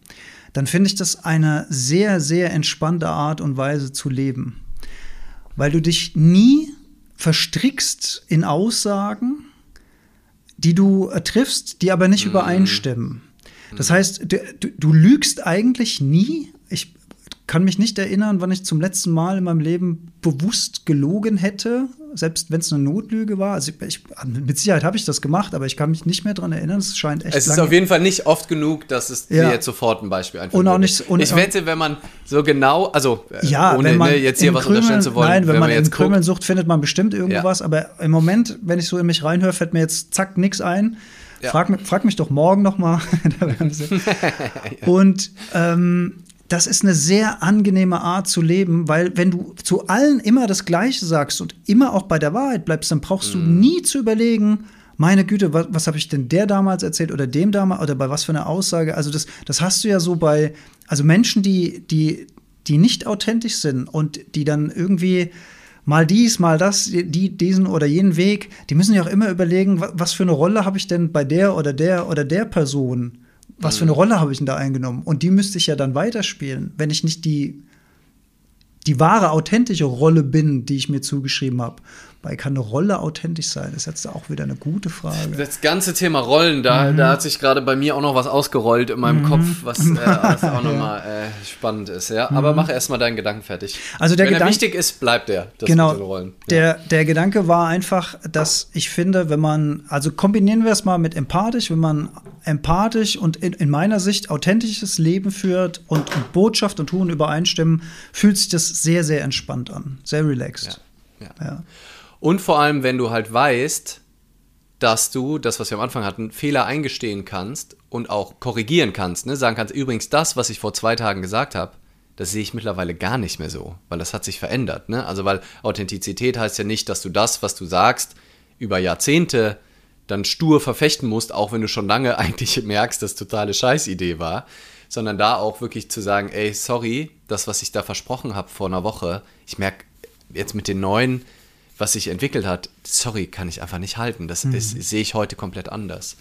dann finde ich das eine sehr, sehr entspannte Art und Weise zu leben. Weil du dich nie verstrickst in Aussagen, die du äh, triffst, die aber nicht mhm. übereinstimmen. Das heißt, du, du, du, lügst eigentlich nie. Ich kann mich nicht erinnern, wann ich zum letzten Mal in meinem Leben bewusst gelogen hätte, selbst wenn es eine Notlüge war. Also ich, mit Sicherheit habe ich das gemacht, aber ich kann mich nicht mehr daran erinnern. Es scheint echt. Es ist auf jeden Fall nicht oft genug, dass es ja. dir jetzt sofort ein Beispiel einfällt. Und auch nicht, und ich wette, wenn man so genau, also äh, ja, ohne man ne, jetzt hier was Krümeln, unterstellen zu wollen, nein, wenn, wenn man, man jetzt Krümeln sucht, findet man bestimmt irgendwas. Ja. Aber im Moment, wenn ich so in mich reinhöre, fällt mir jetzt zack nichts ein. Ja. Frag, frag, mich doch morgen noch mal. <laughs> <laughs> Und ähm, das ist eine sehr angenehme Art zu leben, weil wenn du zu allen immer das Gleiche sagst und immer auch bei der Wahrheit bleibst, dann brauchst mm. du mhm. nie zu überlegen, meine Güte, was, was habe ich denn der damals erzählt oder dem damals oder bei was für einer Aussage? Also das, das hast du ja so bei, also Menschen, die, die, die nicht authentisch sind und die dann irgendwie mal dies, mal das, die, diesen oder jenen Weg, die müssen ja auch immer überlegen, was für eine Rolle habe ich denn bei der oder der oder der Person? Was für eine mhm. Rolle habe ich denn da eingenommen? Und die müsste ich ja dann weiterspielen, wenn ich nicht die, die wahre, authentische Rolle bin, die ich mir zugeschrieben habe. Weil kann eine Rolle authentisch sein? Das ist jetzt auch wieder eine gute Frage. Das ganze Thema Rollen, da, mhm. da hat sich gerade bei mir auch noch was ausgerollt in meinem mhm. Kopf, was, äh, <laughs> was auch nochmal äh, spannend ist. Ja? Aber mhm. mach erstmal deinen Gedanken fertig. Also der Wenn Gedanke, er wichtig ist, bleibt er. genau. Rollen. Ja. Der, der Gedanke war einfach, dass ich finde, wenn man, also kombinieren wir es mal mit empathisch, wenn man empathisch und in, in meiner Sicht authentisches Leben führt und, und Botschaft und Tun übereinstimmen, fühlt sich das sehr, sehr entspannt an. Sehr relaxed. ja. ja. ja. Und vor allem, wenn du halt weißt, dass du, das, was wir am Anfang hatten, Fehler eingestehen kannst und auch korrigieren kannst. Ne? Sagen kannst, übrigens, das, was ich vor zwei Tagen gesagt habe, das sehe ich mittlerweile gar nicht mehr so, weil das hat sich verändert. Ne? Also, weil Authentizität heißt ja nicht, dass du das, was du sagst, über Jahrzehnte dann stur verfechten musst, auch wenn du schon lange <laughs> eigentlich merkst, dass totale Scheißidee war, sondern da auch wirklich zu sagen, ey, sorry, das, was ich da versprochen habe vor einer Woche, ich merke jetzt mit den neuen was sich entwickelt hat, sorry, kann ich einfach nicht halten. Das mhm. sehe ich heute komplett anders.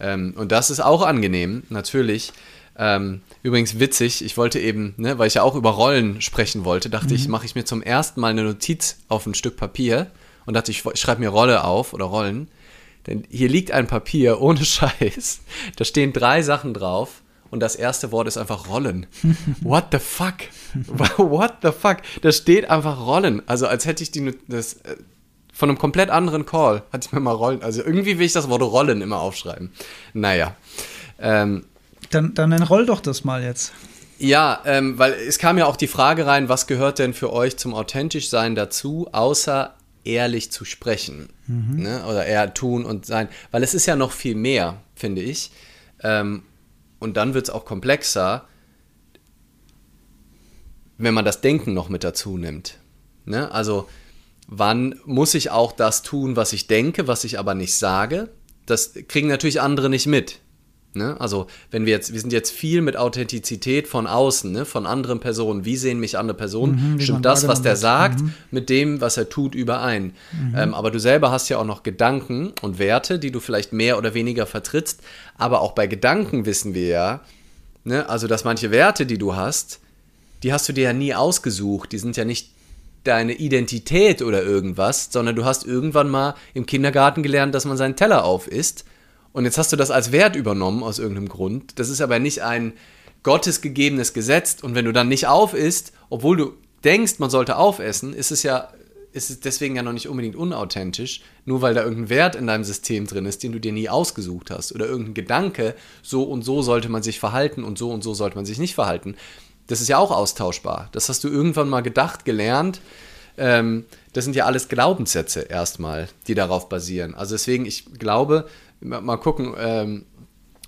Ähm, und das ist auch angenehm, natürlich. Ähm, übrigens witzig, ich wollte eben, ne, weil ich ja auch über Rollen sprechen wollte, dachte mhm. ich, mache ich mir zum ersten Mal eine Notiz auf ein Stück Papier und dachte, ich, ich schreibe mir Rolle auf oder Rollen. Denn hier liegt ein Papier <laughs> ohne Scheiß. Da stehen drei Sachen drauf und das erste Wort ist einfach Rollen. <laughs> What the fuck? <laughs> What the fuck? Da steht einfach Rollen. Also als hätte ich die das äh, von einem komplett anderen Call hatte ich mir mal Rollen. Also irgendwie will ich das Wort Rollen immer aufschreiben. Naja. Ähm, dann, dann roll doch das mal jetzt. Ja, ähm, weil es kam ja auch die Frage rein, was gehört denn für euch zum authentisch sein dazu, außer ehrlich zu sprechen mhm. ne? oder eher tun und sein, weil es ist ja noch viel mehr, finde ich. Ähm, und dann wird es auch komplexer, wenn man das Denken noch mit dazu nimmt. Ne? Also wann muss ich auch das tun, was ich denke, was ich aber nicht sage? Das kriegen natürlich andere nicht mit. Ne? Also, wenn wir jetzt, wir sind jetzt viel mit Authentizität von außen, ne? von anderen Personen. Wie sehen mich andere Personen? Mhm, Stimmt das, was der sagt, mhm. mit dem, was er tut, überein? Mhm. Ähm, aber du selber hast ja auch noch Gedanken und Werte, die du vielleicht mehr oder weniger vertrittst. Aber auch bei Gedanken wissen wir ja, ne? also dass manche Werte, die du hast, die hast du dir ja nie ausgesucht. Die sind ja nicht deine Identität oder irgendwas, sondern du hast irgendwann mal im Kindergarten gelernt, dass man seinen Teller auf isst und jetzt hast du das als Wert übernommen aus irgendeinem Grund. Das ist aber nicht ein gottesgegebenes Gesetz. Und wenn du dann nicht auf isst, obwohl du denkst, man sollte aufessen, ist es ja ist es deswegen ja noch nicht unbedingt unauthentisch, nur weil da irgendein Wert in deinem System drin ist, den du dir nie ausgesucht hast. Oder irgendein Gedanke, so und so sollte man sich verhalten und so und so sollte man sich nicht verhalten. Das ist ja auch austauschbar. Das hast du irgendwann mal gedacht, gelernt. Ähm, das sind ja alles Glaubenssätze erstmal, die darauf basieren. Also deswegen, ich glaube, mal gucken, ähm,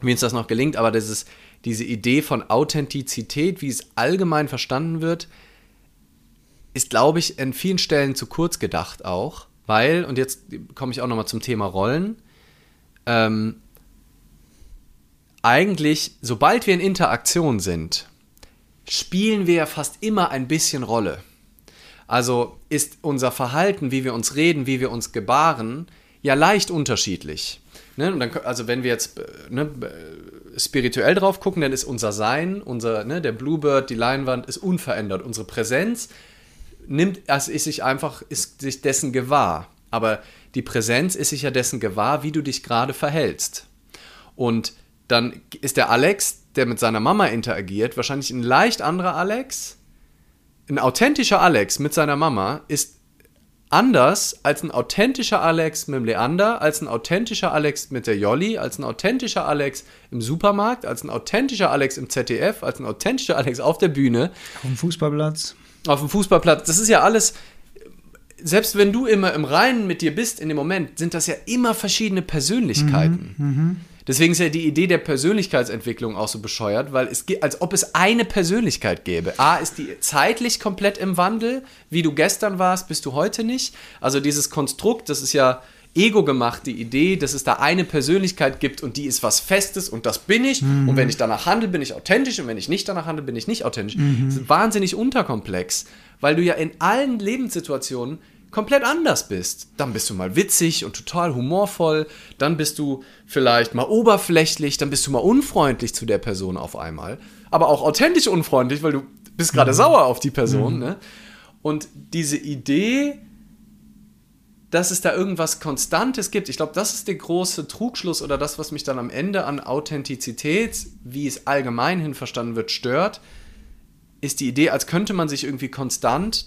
wie uns das noch gelingt, aber ist diese Idee von Authentizität, wie es allgemein verstanden wird, ist, glaube ich, in vielen Stellen zu kurz gedacht auch, weil, und jetzt komme ich auch nochmal zum Thema Rollen, ähm, eigentlich, sobald wir in Interaktion sind, spielen wir ja fast immer ein bisschen Rolle. Also ist unser Verhalten, wie wir uns reden, wie wir uns gebaren, ja leicht unterschiedlich. Ne? Und dann, also wenn wir jetzt äh, ne, spirituell drauf gucken, dann ist unser Sein, unser, ne, der Bluebird, die Leinwand ist unverändert. Unsere Präsenz nimmt, also ist sich einfach, ist sich dessen gewahr. Aber die Präsenz ist sich ja dessen gewahr, wie du dich gerade verhältst. Und dann ist der Alex, der mit seiner Mama interagiert, wahrscheinlich ein leicht anderer Alex. Ein authentischer Alex mit seiner Mama ist anders als ein authentischer Alex mit dem Leander, als ein authentischer Alex mit der Jolly, als ein authentischer Alex im Supermarkt, als ein authentischer Alex im ZDF, als ein authentischer Alex auf der Bühne. Auf dem Fußballplatz. Auf dem Fußballplatz. Das ist ja alles. selbst wenn du immer im Reinen mit dir bist in dem Moment, sind das ja immer verschiedene Persönlichkeiten. Mhm, Deswegen ist ja die Idee der Persönlichkeitsentwicklung auch so bescheuert, weil es geht, als ob es eine Persönlichkeit gäbe. A, ist die zeitlich komplett im Wandel, wie du gestern warst, bist du heute nicht. Also dieses Konstrukt, das ist ja ego gemacht, die Idee, dass es da eine Persönlichkeit gibt und die ist was Festes und das bin ich. Und wenn ich danach handle, bin ich authentisch und wenn ich nicht danach handle, bin ich nicht authentisch. Das ist wahnsinnig unterkomplex, weil du ja in allen Lebenssituationen komplett anders bist. Dann bist du mal witzig und total humorvoll, dann bist du vielleicht mal oberflächlich, dann bist du mal unfreundlich zu der Person auf einmal, aber auch authentisch unfreundlich, weil du bist gerade sauer auf die Person. Ne? Und diese Idee, dass es da irgendwas Konstantes gibt. Ich glaube, das ist der große Trugschluss oder das, was mich dann am Ende an Authentizität, wie es allgemeinhin verstanden wird, stört, ist die Idee, als könnte man sich irgendwie konstant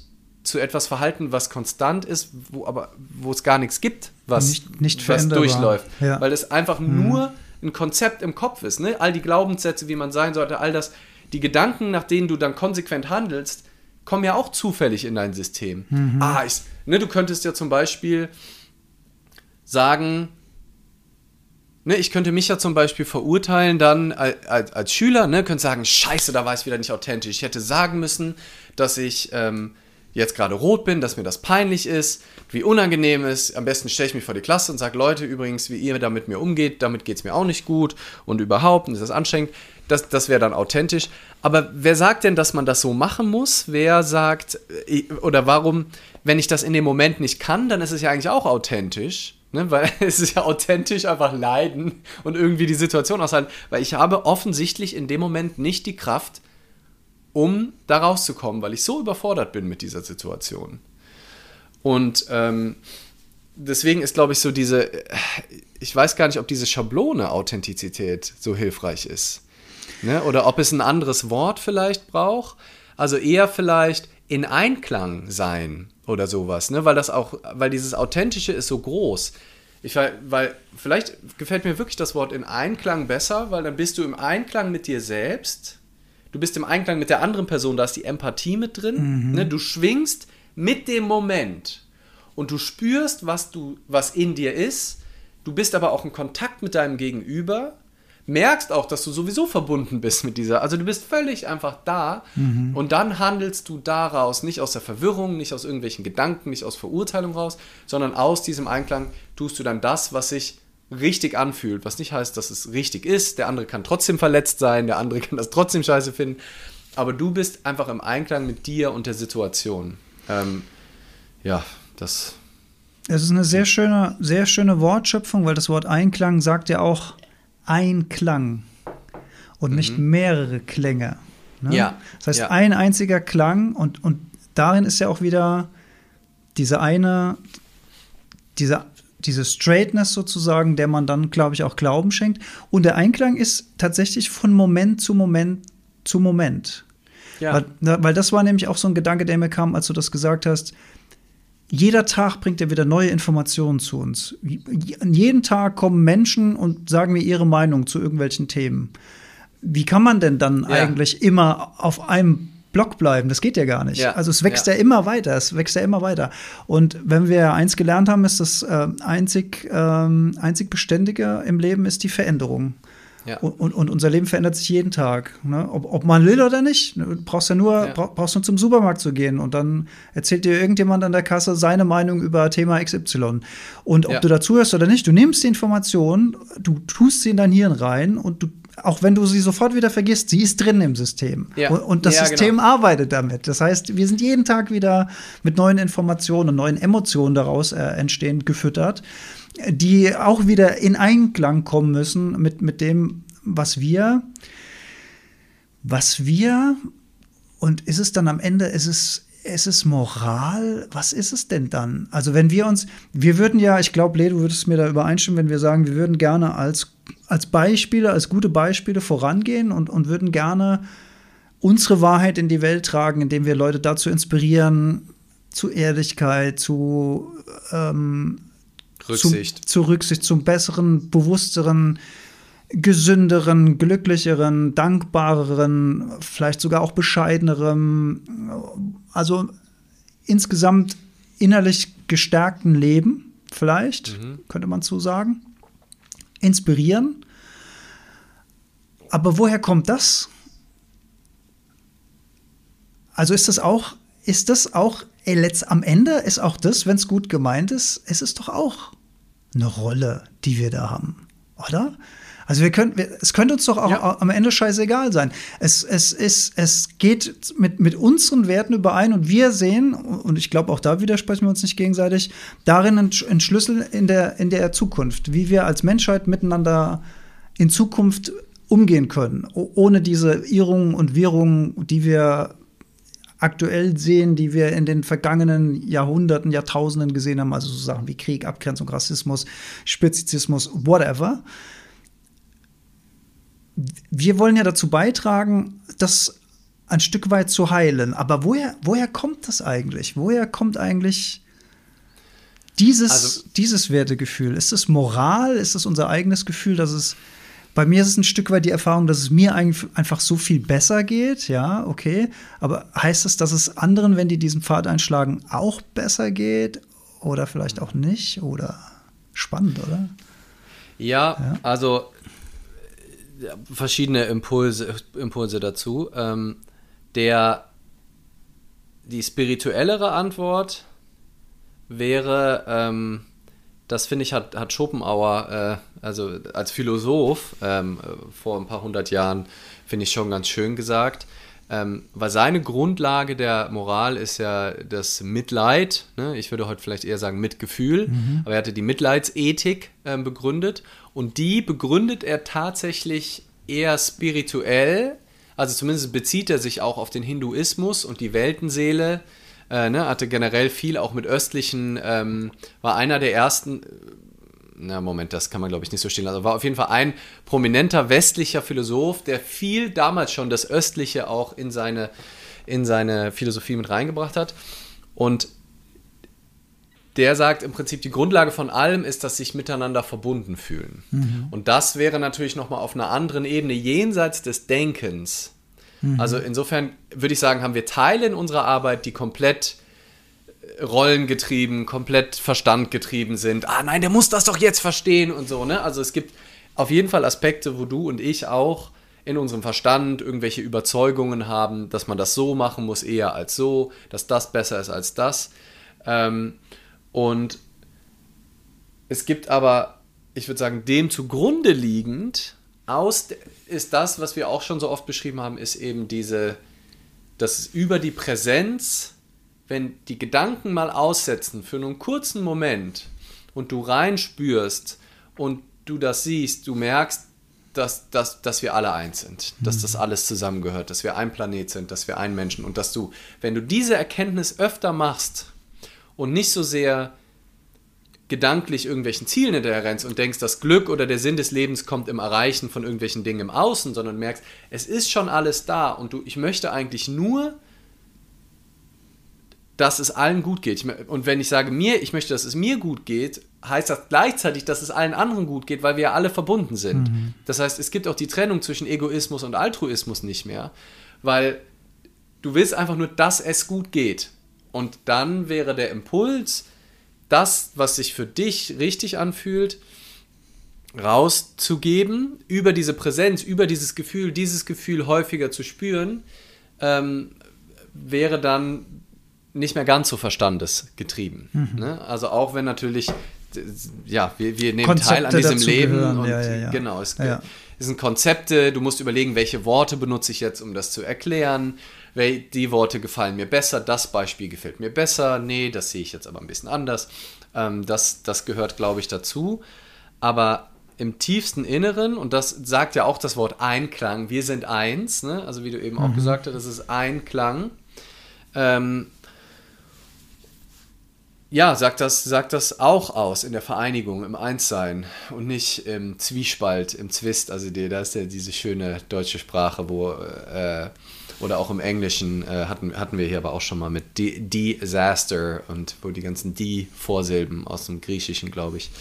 zu etwas verhalten, was konstant ist, wo aber wo es gar nichts gibt, was, Nicht- nicht was durchläuft. Ja. Weil es einfach nur ein Konzept im Kopf ist. Ne? All die Glaubenssätze, wie man sein sollte, all das, die Gedanken, nach denen du dann konsequent handelst, kommen ja auch zufällig in dein System. Ah, ich, ne, du könntest ja zum Beispiel sagen, ne, ich könnte mich ja zum Beispiel verurteilen dann als, als, als Schüler, ne, könnte sagen, scheiße, da war ich wieder nicht authentisch. Ich hätte sagen müssen, dass ich ähm, jetzt gerade rot bin, dass mir das peinlich ist, wie unangenehm ist. Am besten stelle ich mich vor die Klasse und sage, Leute, übrigens, wie ihr da mit mir umgeht, damit geht es mir auch nicht gut und überhaupt, und ist das anstrengend. Das, das wäre dann authentisch. Aber wer sagt denn, dass man das so machen muss? Wer sagt, äh, oder warum, wenn ich das in dem Moment nicht kann, dann ist es ja eigentlich auch authentisch. Ne, weil <laughs> es ist ja authentisch einfach leiden und irgendwie die Situation aushalten. Weil ich habe offensichtlich in dem Moment nicht die Kraft, um da rauszukommen, weil ich so überfordert bin mit dieser Situation. Und ähm, deswegen ist, glaube ich, so diese, äh, ich weiß gar nicht, ob diese Schablone Authentizität so hilfreich ist. Ne? Oder ob es ein anderes Wort vielleicht braucht. Also eher vielleicht in Einklang sein oder sowas, ne? Weil das auch, weil dieses Authentische ist so groß. Ich, weil, weil vielleicht gefällt mir wirklich das Wort in Einklang besser, weil dann bist du im Einklang mit dir selbst. Du bist im Einklang mit der anderen Person, da ist die Empathie mit drin. Ne? Du schwingst mit dem Moment und du spürst, was du, was in dir ist. Du bist aber auch in Kontakt mit deinem Gegenüber. Merkst auch, dass du sowieso verbunden bist mit dieser. Also du bist völlig einfach da und dann handelst du daraus, nicht aus der Verwirrung, nicht aus irgendwelchen Gedanken, nicht aus Verurteilung raus, sondern aus diesem Einklang tust du dann das, was sich richtig anfühlt, was nicht heißt, dass es richtig ist. Der andere kann trotzdem verletzt sein, der andere <laughs> kann das trotzdem scheiße finden. Aber du bist einfach im Einklang mit dir und der Situation. Ähm, ja, das. Es ist eine sehr schöne, sehr schöne Wortschöpfung, weil das Wort Einklang sagt ja auch Einklang und nicht mehrere Klänge. ne? Mhm. Ja, Das heißt, ja. ein einziger Klang und, und darin ist ja auch wieder diese eine, diese, diese Straightness sozusagen, der man dann, glaube ich, auch Glauben schenkt. Und der Einklang ist tatsächlich von Moment zu Moment zu Moment. Ja. Weil, weil das war nämlich auch so ein Gedanke, der mir kam, als du das gesagt hast. Jeder Tag bringt ja wieder neue Informationen zu uns. Jeden Tag kommen Menschen und sagen mir ihre Meinung zu irgendwelchen Themen. Wie kann man denn dann Ja. eigentlich immer auf einem Block bleiben? Das geht ja gar nicht. Ja. Also es wächst ja. Ja. immer weiter, es wächst ja immer weiter. Und wenn wir eins gelernt haben, ist das äh, einzig, ähm, einzig Beständige im Leben ist die Veränderung. Ja. Und, und, und unser Leben verändert sich jeden Tag. Ne? Ob, ob man will oder nicht. Du brauchst ja nur, Ja. bra- brauchst nur zum Supermarkt zu gehen und dann erzählt dir irgendjemand an der Kasse seine Meinung über Thema XY. Und ob Ja. du dazu hörst oder nicht, du nimmst die Information, du tust sie in dein Hirn rein und du, auch wenn du sie sofort wieder vergisst, sie ist drin im System. Ja. Und, das Ja, System genau. arbeitet damit. Das heißt, wir sind jeden Tag wieder mit neuen Informationen und neuen Emotionen daraus äh, entstehend gefüttert, die auch wieder in Einklang kommen müssen mit, mit dem, was wir, was wir, und ist es dann am Ende, ist es, ist es Moral? Was ist es denn dann? Also, wenn wir uns, wir würden ja, ich glaube, Lee, du würdest mir da übereinstimmen, wenn wir sagen, wir würden gerne als, als Beispiele, als gute Beispiele vorangehen und, und würden gerne unsere Wahrheit in die Welt tragen, indem wir Leute dazu inspirieren, zu Ehrlichkeit, zu, ähm, Rücksicht. Zum, zu Rücksicht, zum besseren, bewussteren, gesünderen, glücklicheren, dankbareren, vielleicht sogar auch bescheideneren. Also insgesamt innerlich gestärkten Leben, vielleicht, mhm. könnte man so sagen. Inspirieren. Aber woher kommt das? Also ist das auch, ist das auch, ey, letzt, am Ende ist auch das, wenn es gut gemeint ist, es ist doch auch eine Rolle, die wir da haben, oder? Also wir können, wir, es könnte uns doch auch ja. am Ende scheißegal sein. Es, es, ist, es geht mit, mit unseren Werten überein und wir sehen, und ich glaube auch da widersprechen wir uns nicht gegenseitig, darin einen Schlüssel in der, in der Zukunft, wie wir als Menschheit miteinander in Zukunft umgehen können, ohne diese Irrungen und Wirrungen, die wir aktuell sehen, die wir in den vergangenen Jahrhunderten, Jahrtausenden gesehen haben, also so Sachen wie Krieg, Abgrenzung, Rassismus, Spezizismus, whatever wir wollen ja dazu beitragen, das ein Stück weit zu heilen. Aber woher, woher kommt das eigentlich? Woher kommt eigentlich dieses, also, dieses Wertegefühl? Ist es Moral? Ist es unser eigenes Gefühl, dass es bei mir ist es ein Stück weit die Erfahrung, dass es mir einfach so viel besser geht, ja, okay. Aber heißt es, dass es anderen, wenn die diesen Pfad einschlagen, auch besser geht? Oder vielleicht auch nicht? Oder spannend, oder? Ja, ja. also verschiedene Impulse, Impulse dazu. Ähm, der, die spirituellere Antwort wäre, ähm, das finde ich, hat, hat Schopenhauer, äh, also als Philosoph ähm, vor ein paar hundert Jahren, finde ich schon ganz schön gesagt. Ähm, weil seine Grundlage der Moral ist ja das Mitleid. Ne? Ich würde heute vielleicht eher sagen Mitgefühl. Mhm. Aber er hatte die Mitleidsethik äh, begründet. Und die begründet er tatsächlich eher spirituell. Also zumindest bezieht er sich auch auf den Hinduismus und die Weltenseele. Äh, ne? Hatte generell viel auch mit östlichen, ähm, war einer der ersten na Moment, das kann man glaube ich nicht so stehen lassen. Also war auf jeden Fall ein prominenter westlicher Philosoph, der viel damals schon das Östliche auch in seine, in seine Philosophie mit reingebracht hat. Und der sagt im Prinzip, die Grundlage von allem ist, dass sich miteinander verbunden fühlen. Mhm. Und das wäre natürlich nochmal auf einer anderen Ebene jenseits des Denkens. Mhm. Also insofern würde ich sagen, haben wir Teile in unserer Arbeit, die komplett rollengetrieben, komplett verstandgetrieben sind. Ah nein, der muss das doch jetzt verstehen und so. Ne? Also es gibt auf jeden Fall Aspekte, wo du und ich auch in unserem Verstand irgendwelche Überzeugungen haben, dass man das so machen muss eher als so, dass das besser ist als das. Ähm, und es gibt aber, ich würde sagen, dem zugrunde liegend aus ist das, was wir auch schon so oft beschrieben haben, ist eben diese, dass über die Präsenz wenn die Gedanken mal aussetzen für einen kurzen Moment und du reinspürst und du das siehst, du merkst, dass, dass, dass wir alle eins sind, dass das mhm. alles zusammengehört, dass wir ein Planet sind, dass wir ein Menschen und dass du, wenn du diese Erkenntnis öfter machst und nicht so sehr gedanklich irgendwelchen Zielen hinterher rennst und denkst, das Glück oder der Sinn des Lebens kommt im Erreichen von irgendwelchen Dingen im Außen, sondern merkst, es ist schon alles da und du, ich möchte eigentlich nur dass es allen gut geht. Und wenn ich sage mir, ich möchte, dass es mir gut geht, heißt das gleichzeitig, dass es allen anderen gut geht, weil wir ja alle verbunden sind. Mhm. Das heißt, es gibt auch die Trennung zwischen Egoismus und Altruismus nicht mehr, weil du willst einfach nur, dass es gut geht. Und dann wäre der Impuls, das, was sich für dich richtig anfühlt, rauszugeben, über diese Präsenz, über dieses Gefühl, dieses Gefühl häufiger zu spüren, ähm, wäre dann nicht mehr ganz so verstandesgetrieben. Mhm. Ne? Also auch wenn natürlich, ja, wir, wir nehmen Konzepte teil an diesem Leben gehören. und ja, ja, ja. genau, es, es, sind Konzepte, du musst überlegen, welche Worte benutze ich jetzt, um das zu erklären. Die Worte gefallen mir besser, das Beispiel gefällt mir besser, nee, das sehe ich jetzt aber ein bisschen anders. Ähm, das, das gehört, glaube ich, dazu. Aber im tiefsten Inneren, und das sagt ja auch das Wort Einklang, wir sind eins, ne? also wie du eben mhm. auch gesagt hast, das ist Einklang. Ähm, ja, sagt das, sagt das auch aus in der Vereinigung, im Einssein und nicht im Zwiespalt, im Zwist. Also die, da ist ja diese schöne deutsche Sprache, wo äh, oder auch im Englischen äh, hatten, hatten wir hier aber auch schon mal mit Disaster und wo die ganzen Die-Vorsilben aus dem Griechischen, glaube ich,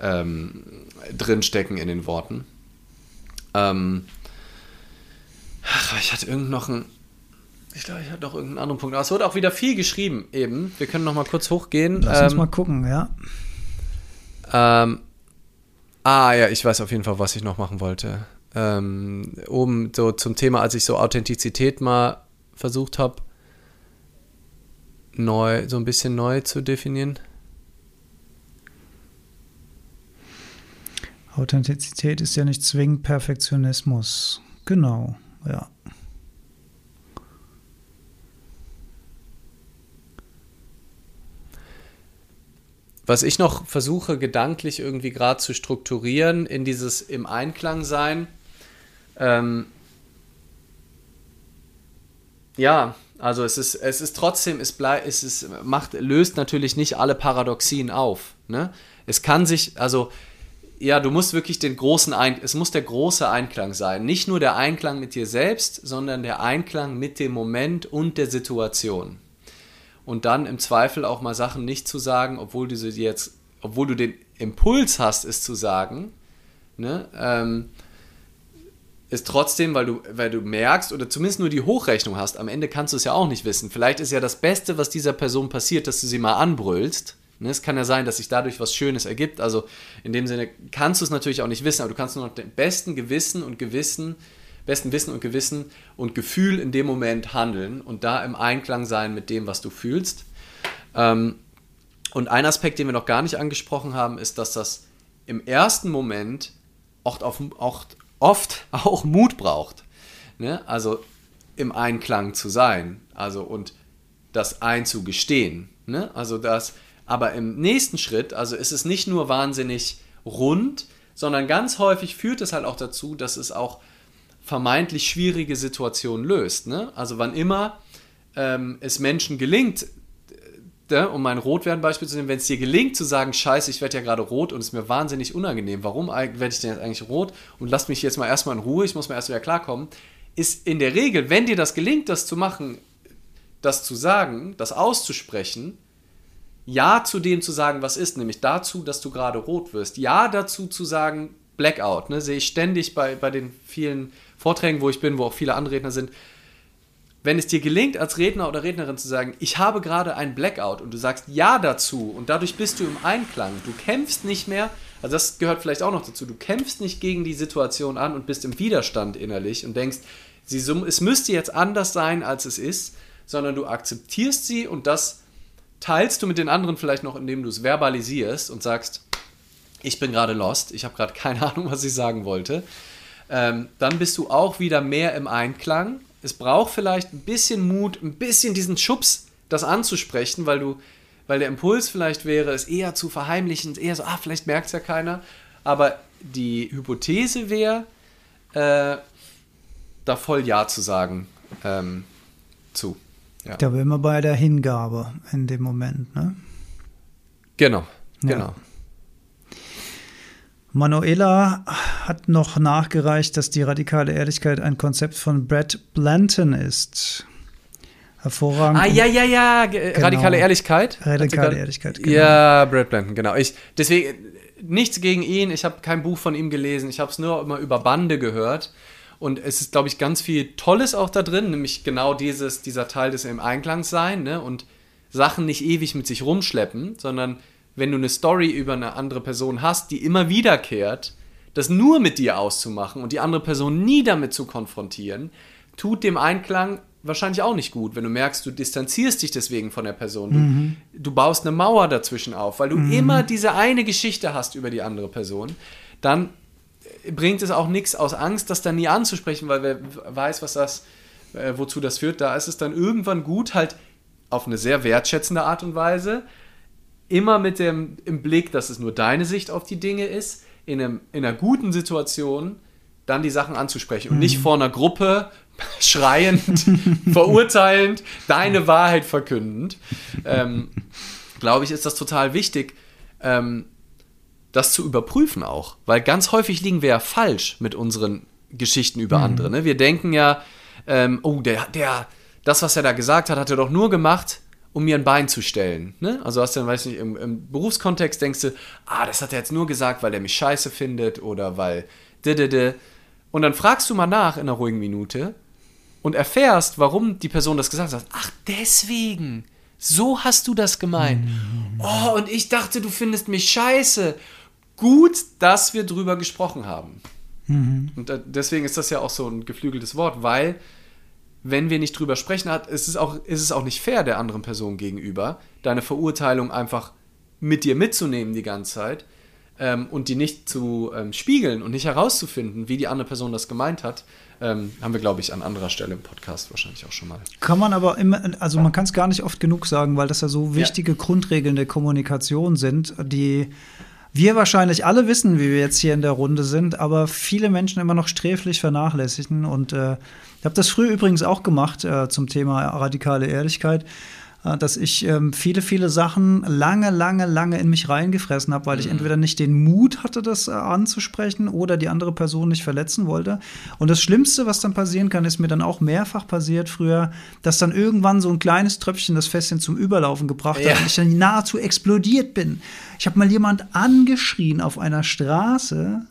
ähm, drinstecken in den Worten. Ähm, ach, ich hatte irgend noch ein Ich glaube, ich hatte noch irgendeinen anderen Punkt. Aber es wurde auch wieder viel geschrieben eben. Wir können noch mal kurz hochgehen. Lass uns mal gucken, ja. Ähm, ah, ja, ich weiß auf jeden Fall, was ich noch machen wollte. Ähm, oben so zum Thema, als ich so Authentizität mal versucht habe, neu, so ein bisschen neu zu definieren. Authentizität ist ja nicht zwingend Perfektionismus. Genau, ja. Was ich noch versuche, gedanklich irgendwie gerade zu strukturieren, in dieses im Einklang sein. Ähm, ja, also es ist, es ist trotzdem, es bleibt, es ist, macht, löst natürlich nicht alle Paradoxien auf. Ne? Es kann sich, also ja, du musst wirklich den großen Ein es muss der große Einklang sein. Nicht nur der Einklang mit dir selbst, sondern der Einklang mit dem Moment und der Situation und dann im Zweifel auch mal Sachen nicht zu sagen, obwohl du sie jetzt, obwohl du den Impuls hast, es zu sagen, ne, ähm, ist trotzdem, weil du, weil du merkst oder zumindest nur die Hochrechnung hast, am Ende kannst du es ja auch nicht wissen. Vielleicht ist ja das Beste, was dieser Person passiert, dass du sie mal anbrüllst. Ne, es kann ja sein, dass sich dadurch was Schönes ergibt. Also in dem Sinne kannst du es natürlich auch nicht wissen, aber du kannst nur noch den besten Gewissen und Gewissen besten Wissen und Gewissen und Gefühl in dem Moment handeln und da im Einklang sein mit dem, was du fühlst. Ähm, und ein Aspekt, den wir noch gar nicht angesprochen haben, ist, dass das im ersten Moment oft, auf, oft, oft <laughs> auch Mut braucht. Ne? Also im Einklang zu sein. Also und das einzugestehen. Ne? Also das, aber im nächsten Schritt, also ist es nicht nur wahnsinnig rund, sondern ganz häufig führt es halt auch dazu, dass es auch vermeintlich schwierige Situationen löst. Ne? Also wann immer ähm, es Menschen gelingt, äh, um mein Rotwerden-Beispiel zu nehmen, wenn es dir gelingt zu sagen, scheiße, ich werde ja gerade rot und es ist mir wahnsinnig unangenehm, warum werde ich denn jetzt eigentlich rot und lass mich jetzt mal erstmal in Ruhe, ich muss mal erst wieder klarkommen, ist in der Regel, wenn dir das gelingt, das zu machen, das zu sagen, das auszusprechen, ja zu dem zu sagen, was ist, nämlich dazu, dass du gerade rot wirst, ja dazu zu sagen, Blackout, ne, sehe ich ständig bei, bei den vielen Vorträgen, wo ich bin, wo auch viele Anredner sind, wenn es dir gelingt, als Redner oder Rednerin zu sagen, ich habe gerade ein Blackout und du sagst Ja dazu und dadurch bist du im Einklang, du kämpfst nicht mehr, also das gehört vielleicht auch noch dazu, du kämpfst nicht gegen die Situation an und bist im Widerstand innerlich und denkst, sie, es müsste jetzt anders sein, als es ist, sondern du akzeptierst sie und das teilst du mit den anderen vielleicht noch, indem du es verbalisierst und sagst, ich bin gerade lost, ich habe gerade <laughs> keine Ahnung, was ich sagen wollte ähm, dann bist du auch wieder mehr im Einklang. Es braucht vielleicht ein bisschen Mut, ein bisschen diesen Schubs, das anzusprechen, weil du, weil der Impuls vielleicht wäre, es eher zu verheimlichen, eher so, ah, vielleicht merkt es ja keiner. Aber die Hypothese wäre, äh, da voll Ja zu sagen ähm, zu. Ja. Da wären wir bei der Hingabe in dem Moment, ne? Genau, ja. genau. Manuela hat noch nachgereicht, dass die radikale Ehrlichkeit ein Konzept von Brad Blanton ist. Hervorragend. Ah, ja, ja, ja. Genau. Radikale Ehrlichkeit. Radikale Ehrlichkeit, genau. Ja, Brad Blanton, genau. Ich, deswegen, nichts gegen ihn. Ich habe kein Buch von ihm gelesen. Ich habe es nur immer über Bande gehört. Und es ist, glaube ich, ganz viel Tolles auch da drin, nämlich genau dieses, dieser Teil des im Einklang sein ne? und Sachen nicht ewig mit sich rumschleppen, sondern wenn du eine Story über eine andere Person hast, die immer wiederkehrt, das nur mit dir auszumachen und die andere Person nie damit zu konfrontieren, tut dem Einklang wahrscheinlich auch nicht gut, wenn du merkst, du distanzierst dich deswegen von der Person. Du, mhm. du baust eine Mauer dazwischen auf, weil du mhm. immer diese eine Geschichte hast über die andere Person. Dann bringt es auch nichts aus Angst, das dann nie anzusprechen, weil wer weiß, was das, äh, wozu das führt. Da ist es dann irgendwann gut, halt auf eine sehr wertschätzende Art und Weise, immer mit dem im Blick, dass es nur deine Sicht auf die Dinge ist, in, einem, in einer guten Situation dann die Sachen anzusprechen und mhm. nicht vor einer Gruppe <laughs> schreiend, <laughs> verurteilend, deine Wahrheit verkündend. Ähm, Glaube ich, ist das total wichtig, ähm, das zu überprüfen auch. Weil ganz häufig liegen wir ja falsch mit unseren Geschichten über mhm. andere. Ne? Wir denken ja, ähm, oh, der, der, das, was er da gesagt hat, hat er doch nur gemacht, um mir ein Bein zu stellen. Ne? Also hast du dann, weiß nicht, im, im, Berufskontext denkst du, ah, das hat er jetzt nur gesagt, weil er mich scheiße findet oder weil Und dann fragst du mal nach in einer ruhigen Minute und erfährst, warum die Person das gesagt hat, ach, deswegen, so hast du das gemeint. Oh, und ich dachte, du findest mich scheiße. Gut, dass wir drüber gesprochen haben. Mhm. Und deswegen ist das ja auch so ein geflügeltes Wort, weil wenn wir nicht drüber sprechen, hat, ist es auch, ist es auch nicht fair der anderen Person gegenüber, deine Verurteilung einfach mit dir mitzunehmen die ganze Zeit ähm, und die nicht zu ähm, spiegeln und nicht herauszufinden, wie die andere Person das gemeint hat. Ähm, haben wir, glaube ich, an anderer Stelle im Podcast wahrscheinlich auch schon mal. Kann man aber immer, also man kann es gar nicht oft genug sagen, weil das ja so wichtige ja. Grundregeln der Kommunikation sind, die wir wahrscheinlich alle wissen, wie wir jetzt hier in der Runde sind, aber viele Menschen immer noch sträflich vernachlässigen. Und äh, ich habe das früher übrigens auch gemacht äh, zum Thema radikale Ehrlichkeit. Äh, dass ich ähm, viele, viele Sachen lange, lange, lange in mich reingefressen habe, weil ich mhm. entweder nicht den Mut hatte, das äh, anzusprechen oder die andere Person nicht verletzen wollte. Und das Schlimmste, was dann passieren kann, ist mir dann auch mehrfach passiert früher, dass dann irgendwann so ein kleines Tröpfchen das Fässchen zum Überlaufen gebracht ja. hat und ich dann nahezu explodiert bin. Ich habe mal jemand angeschrien auf einer Straße,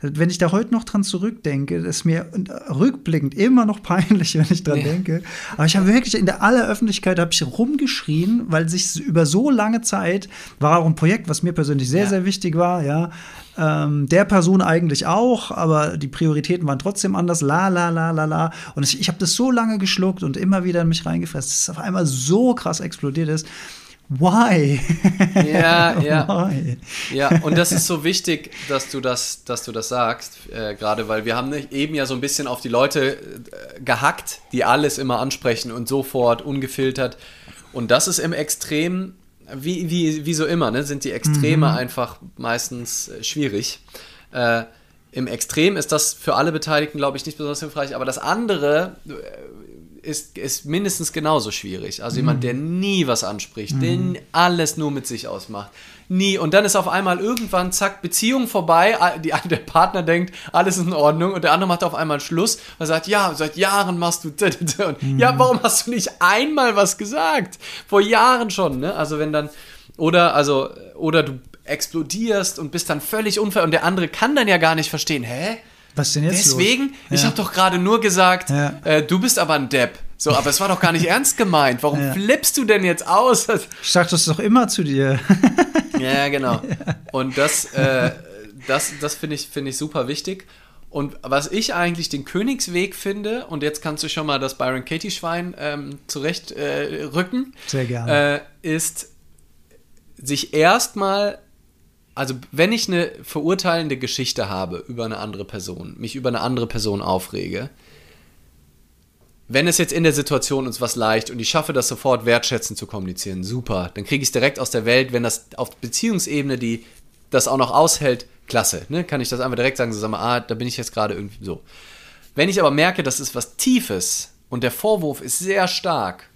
wenn ich da heute noch dran zurückdenke, ist mir rückblickend immer noch peinlich, <laughs> wenn ich dran ja. denke. Aber ich habe wirklich in der aller Öffentlichkeit habe ich rumgeschrien, weil sich über so lange Zeit war auch ein Projekt, was mir persönlich sehr, ja. sehr wichtig war, ja. Ähm, der Person eigentlich auch, aber die Prioritäten waren trotzdem anders. La, la, la, la, la. Und ich, ich habe das so lange geschluckt und immer wieder in mich reingefressen, dass es auf einmal so krass explodiert ist. Why? Ja, <laughs> ja. Why? Ja, und das ist so wichtig, dass du das, dass du das sagst, äh, gerade weil wir haben eben ja so ein bisschen auf die Leute äh, gehackt, die alles immer ansprechen und sofort ungefiltert. Und das ist im Extrem, wie, wie, wie so immer, ne, sind die Extreme mhm. einfach meistens äh, schwierig. Äh, Im Extrem ist das für alle Beteiligten, glaube ich, nicht besonders hilfreich, aber das andere äh, ist, ist mindestens genauso schwierig. Also jemand, der mhm. nie was anspricht, mhm. der alles nur mit sich ausmacht. Nie. Und dann ist auf einmal irgendwann, zack, Beziehung vorbei. Die, <laughs> der Partner denkt, alles ist in Ordnung. Und der andere macht auf einmal Schluss und sagt, ja, seit Jahren machst du. <laughs> Und, mhm. Ja, warum hast du nicht einmal was gesagt? Vor Jahren schon, ne? Also wenn dann. Oder, also, oder du explodierst und bist dann völlig unfair und der andere kann dann ja gar nicht verstehen, hä? Was denn jetzt Deswegen, los? ich habe doch gerade nur gesagt, ja. äh, du bist aber ein Depp. So, aber es war doch gar nicht <laughs> ernst gemeint. Warum ja. flippst du denn jetzt aus? Ich sag das doch immer zu dir. <laughs> ja, genau. <laughs> Und das, äh, das, das finde ich, find ich super wichtig. Und was ich eigentlich den Königsweg finde, und jetzt kannst du schon mal das Byron Katie Schwein ähm, zurecht äh, rücken, Sehr gerne. Äh, ist sich erstmal also wenn ich eine verurteilende Geschichte habe über eine andere Person, mich über eine andere Person aufrege, wenn es jetzt in der Situation uns was leicht und ich schaffe das sofort wertschätzend zu kommunizieren, super, dann kriege ich es direkt aus der Welt, wenn das auf Beziehungsebene die das auch noch aushält, klasse, ne? kann ich das einfach direkt sagen, so sag mal, ah, da bin ich jetzt gerade irgendwie so. Wenn ich aber merke, das ist was Tiefes und der Vorwurf ist sehr stark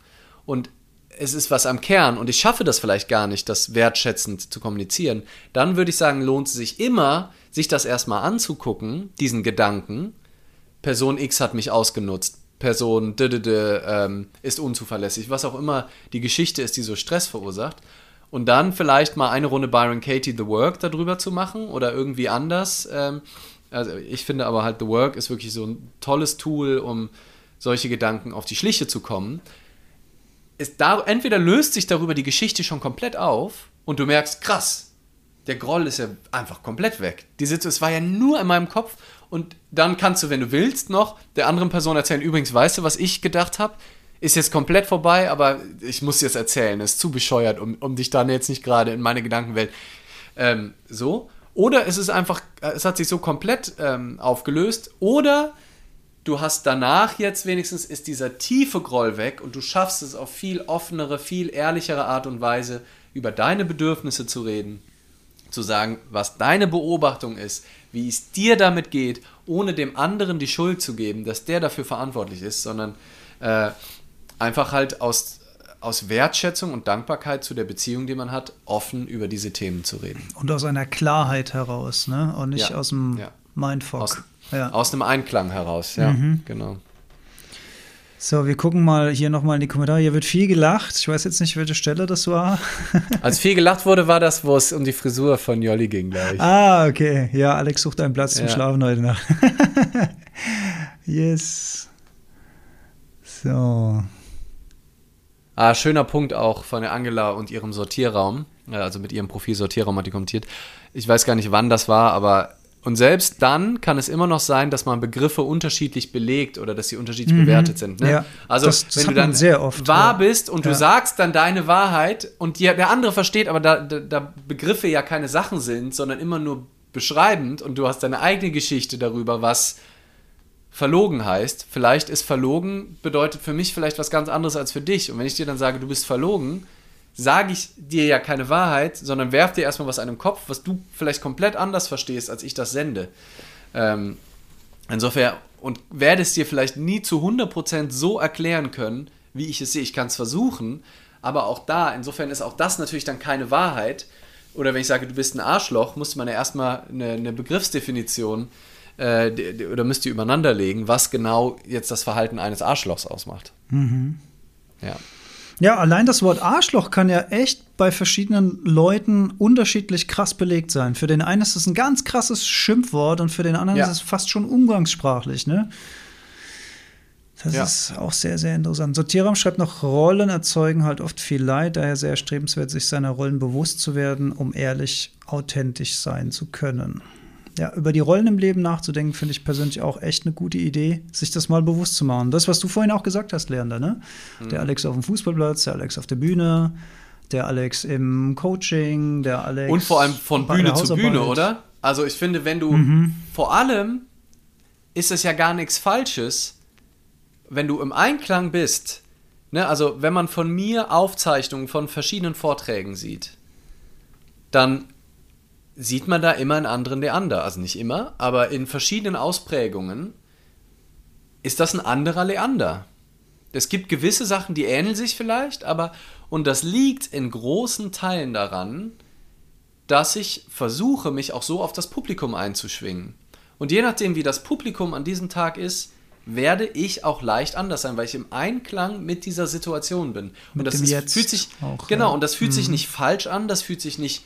und es ist was am Kern und ich schaffe das vielleicht gar nicht, das wertschätzend zu kommunizieren, dann würde ich sagen, lohnt es sich immer, sich das erstmal anzugucken, diesen Gedanken. Person X hat mich ausgenutzt, Person d -d -d, ähm, ist unzuverlässig, was auch immer die Geschichte ist, die so Stress verursacht. Und dann vielleicht mal eine Runde Byron Katie The Work darüber zu machen oder irgendwie anders. Ähm, also ich finde aber halt The Work ist wirklich so ein tolles Tool, um solche Gedanken auf die Schliche zu kommen ist da, entweder löst sich darüber die Geschichte schon komplett auf und du merkst, krass, der Groll ist ja einfach komplett weg. Die Situation, es war ja nur in meinem Kopf und dann kannst du, wenn du willst, noch der anderen Person erzählen, übrigens, weißt du, was ich gedacht habe? Ist jetzt komplett vorbei, aber ich muss jetzt erzählen, ist zu bescheuert, um, um dich dann jetzt nicht gerade in meine Gedankenwelt ähm, so. Oder es ist einfach, es hat sich so komplett ähm, aufgelöst. Oder du hast danach jetzt wenigstens ist dieser tiefe Groll weg und du schaffst es auf viel offenere, viel ehrlichere Art und Weise über deine Bedürfnisse zu reden, zu sagen, was deine Beobachtung ist, wie es dir damit geht, ohne dem anderen die Schuld zu geben, dass der dafür verantwortlich ist, sondern äh, einfach halt aus, aus Wertschätzung und Dankbarkeit zu der Beziehung, die man hat, offen über diese Themen zu reden. Und aus einer Klarheit heraus, ne? Und nicht ja, aus dem ja. Mindfuck. Aus, ja. Aus einem Einklang heraus, ja, mhm. genau. So, wir gucken mal hier nochmal in die Kommentare. Hier wird viel gelacht. Ich weiß jetzt nicht, welche Stelle das war. <laughs> Als viel gelacht wurde, war das, wo es um die Frisur von Jolli ging, glaube ich. Ah, okay. Ja, Alex sucht einen Platz zum ja. Schlafen heute Nacht. <laughs> yes. So. Ah, schöner Punkt auch von der Angela und ihrem Sortierraum. Also mit ihrem Profil Sortierraum hat die kommentiert. Ich weiß gar nicht, wann das war, aber und selbst dann kann es immer noch sein, dass man Begriffe unterschiedlich belegt oder dass sie unterschiedlich mhm. bewertet sind. Ne? Ja, also das, das wenn du dann sehr oft, wahr ja. bist und ja. du sagst dann deine Wahrheit und die, der andere versteht, aber da, da, da, Begriffe ja keine Sachen sind, sondern immer nur beschreibend und du hast deine eigene Geschichte darüber, was verlogen heißt. Vielleicht ist verlogen bedeutet für mich vielleicht was ganz anderes als für dich. Und wenn ich dir dann sage, du bist verlogen, sage ich dir ja keine Wahrheit, sondern werf dir erstmal was an den Kopf, was du vielleicht komplett anders verstehst, als ich das sende. Ähm, insofern, und werde es dir vielleicht nie zu 100% so erklären können, wie ich es sehe. Ich kann es versuchen, aber auch da, insofern ist auch das natürlich dann keine Wahrheit. Oder wenn ich sage, du bist ein Arschloch, musste man ja erstmal eine, eine Begriffsdefinition äh, oder müsst ihr übereinander legen, was genau jetzt das Verhalten eines Arschlochs ausmacht. Mhm. Ja. Ja, allein das Wort Arschloch kann ja echt bei verschiedenen Leuten unterschiedlich krass belegt sein. Für den einen ist es ein ganz krasses Schimpfwort und für den anderen ja. ist es fast schon umgangssprachlich, ne? Das ja. ist auch sehr, sehr interessant. Sortierraum schreibt noch, Rollen erzeugen halt oft viel Leid, daher sehr erstrebenswert, sich seiner Rollen bewusst zu werden, um ehrlich authentisch sein zu können ja, über die Rollen im Leben nachzudenken, finde ich persönlich auch echt eine gute Idee, sich das mal bewusst zu machen. Das, was du vorhin auch gesagt hast, Leander, ne? Mhm. Der Alex auf dem Fußballplatz, der Alex auf der Bühne, der Alex im Coaching, der Alex. Und vor allem von Bühne zu Bühne, oder? Also ich finde, wenn du mhm. vor allem ist es ja gar nichts Falsches, wenn du im Einklang bist. Ne? Also wenn man von mir Aufzeichnungen von verschiedenen Vorträgen sieht, dann sieht man da immer einen anderen Leander. Also nicht immer, aber in verschiedenen Ausprägungen ist das ein anderer Leander. Es gibt gewisse Sachen, die ähneln sich vielleicht, aber und das liegt in großen Teilen daran, dass ich versuche, mich auch so auf das Publikum einzuschwingen. Und je nachdem, wie das Publikum an diesem Tag ist, werde ich auch leicht anders sein, weil ich im Einklang mit dieser Situation bin. Mit und das ist, fühlt sich auch, genau ja. und das fühlt mhm. sich nicht falsch an, das fühlt sich nicht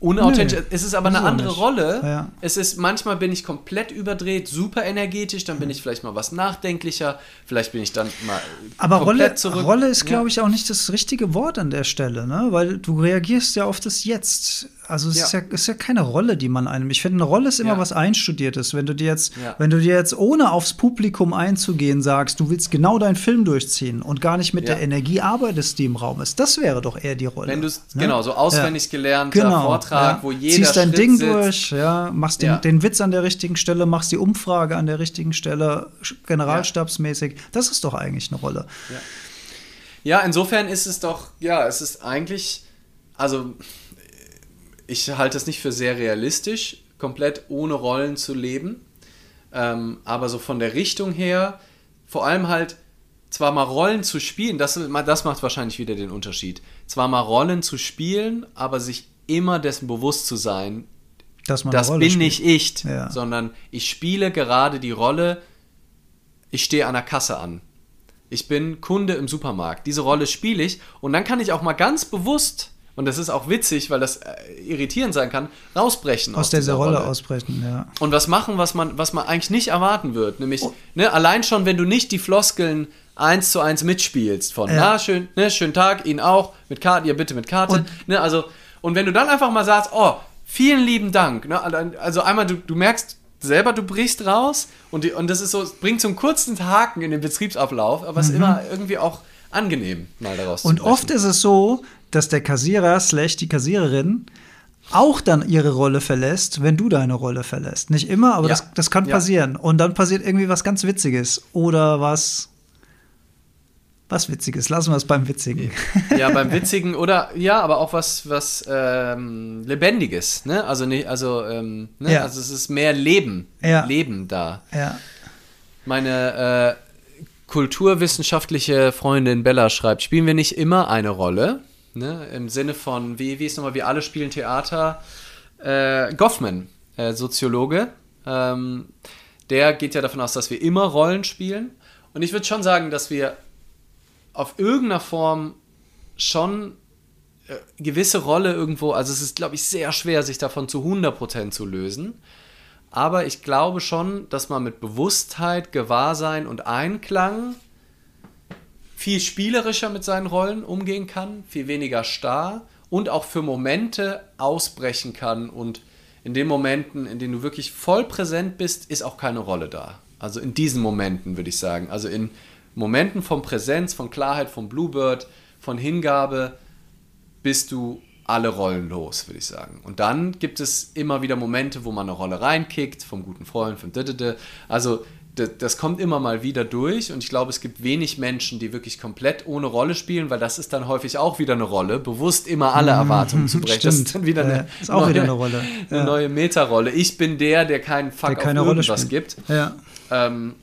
unauthentisch. Nö, es ist aber eine andere nicht. Rolle. Ja. Es ist manchmal bin ich komplett überdreht, super energetisch, dann bin ich vielleicht mal was nachdenklicher, vielleicht bin ich dann mal aber komplett Rolle, zurück. Rolle ist, glaube ich, auch nicht das richtige Wort an der Stelle, ne? Weil du reagierst ja auf das Jetzt. Also es ja. Ist, ja, ist ja keine Rolle, die man einem. Ich finde, eine Rolle ist immer ja. was Einstudiertes. Wenn du dir jetzt, wenn du dir jetzt ohne aufs Publikum einzugehen sagst, du willst genau deinen Film durchziehen und gar nicht mit der Energie arbeitest, die im Raum ist, das wäre doch eher die Rolle. Wenn du ne? genau so auswendig gelernt genau. Vortrag, wo jeder ziehst dein Schritt Ding sitzt. durch, ja, machst den, den Witz an der richtigen Stelle, machst die Umfrage an der richtigen Stelle, generalstabsmäßig. Das ist doch eigentlich eine Rolle. Ja, insofern ist es doch, ja, es ist eigentlich, also ich halte es nicht für sehr realistisch, komplett ohne Rollen zu leben. Ähm, aber so von der Richtung her, vor allem halt zwar mal Rollen zu spielen, das, das macht wahrscheinlich wieder den Unterschied. Zwar mal Rollen zu spielen, aber sich immer dessen bewusst zu sein, das bin spielt. nicht ich, ja. sondern ich spiele gerade die Rolle, ich stehe an der Kasse an. Ich bin Kunde im Supermarkt. Diese Rolle spiele ich und dann kann ich auch mal ganz bewusst und das ist auch witzig, weil das äh, irritierend sein kann, rausbrechen. Aus, aus dieser Rolle, Rolle, ausbrechen, ja. Und was machen, was man, was man eigentlich nicht erwarten wird. Nämlich, oh. ne, allein schon, wenn du nicht die Floskeln eins zu eins mitspielst von, ja. na, schön, ne, schönen Tag, Ihnen auch, mit Karte, ja, bitte mit Karte. Und, ne, also, und wenn du dann einfach mal sagst, oh, vielen lieben Dank. Ne, also einmal, du, du merkst, selber, du brichst raus und, die, und das ist so, bringt so einen kurzen Haken in den Betriebsablauf, aber es mhm. ist immer irgendwie auch angenehm, mal daraus Und oft ist es so, dass der Kassierer slash die Kassiererin auch dann ihre Rolle verlässt, wenn du deine Rolle verlässt. Nicht immer, aber ja. das, das kann passieren. Ja. Und dann passiert irgendwie was ganz Witziges oder was. Was Witziges, lassen wir es beim Witzigen. Ja, beim Witzigen oder ja, aber auch was, was ähm, Lebendiges, ne? Also nicht, also, ähm, ne? Ja. also es ist mehr Leben. Leben da. Ja. Meine äh, kulturwissenschaftliche Freundin Bella schreibt, spielen wir nicht immer eine Rolle? Ne? Im Sinne von, wie, wie ist nochmal, wir alle spielen Theater. Äh, Goffman, äh, Soziologe, ähm, der geht ja davon aus, dass wir immer Rollen spielen. Und ich würde schon sagen, dass wir auf irgendeiner Form schon äh, gewisse Rolle irgendwo, also es ist, glaube ich, sehr schwer, sich davon zu 100% zu lösen. Aber ich glaube schon, dass man mit Bewusstheit, Gewahrsein und Einklang viel spielerischer mit seinen Rollen umgehen kann, viel weniger starr und auch für Momente ausbrechen kann und in den Momenten, in denen du wirklich voll präsent bist, ist auch keine Rolle da. Also in diesen Momenten würde ich sagen. Also in Momenten von Präsenz, von Klarheit, von Bluebird, von Hingabe bist du alle Rollen los, würde ich sagen. Und dann gibt es immer wieder Momente, wo man eine Rolle reinkickt, vom guten Freund, vom Didede. Also das kommt immer mal wieder durch und ich glaube, es gibt wenig Menschen, die wirklich komplett ohne Rolle spielen, weil das ist dann häufig auch wieder eine Rolle, bewusst immer alle mhm. Erwartungen zu <laughs> brechen. Das ist dann wieder eine, äh, ist auch neue, wieder eine Rolle. Ja. Eine neue Meta-Rolle. Ich bin der, der keinen Fuck der keine auf irgendwas gibt. Ja. Ähm,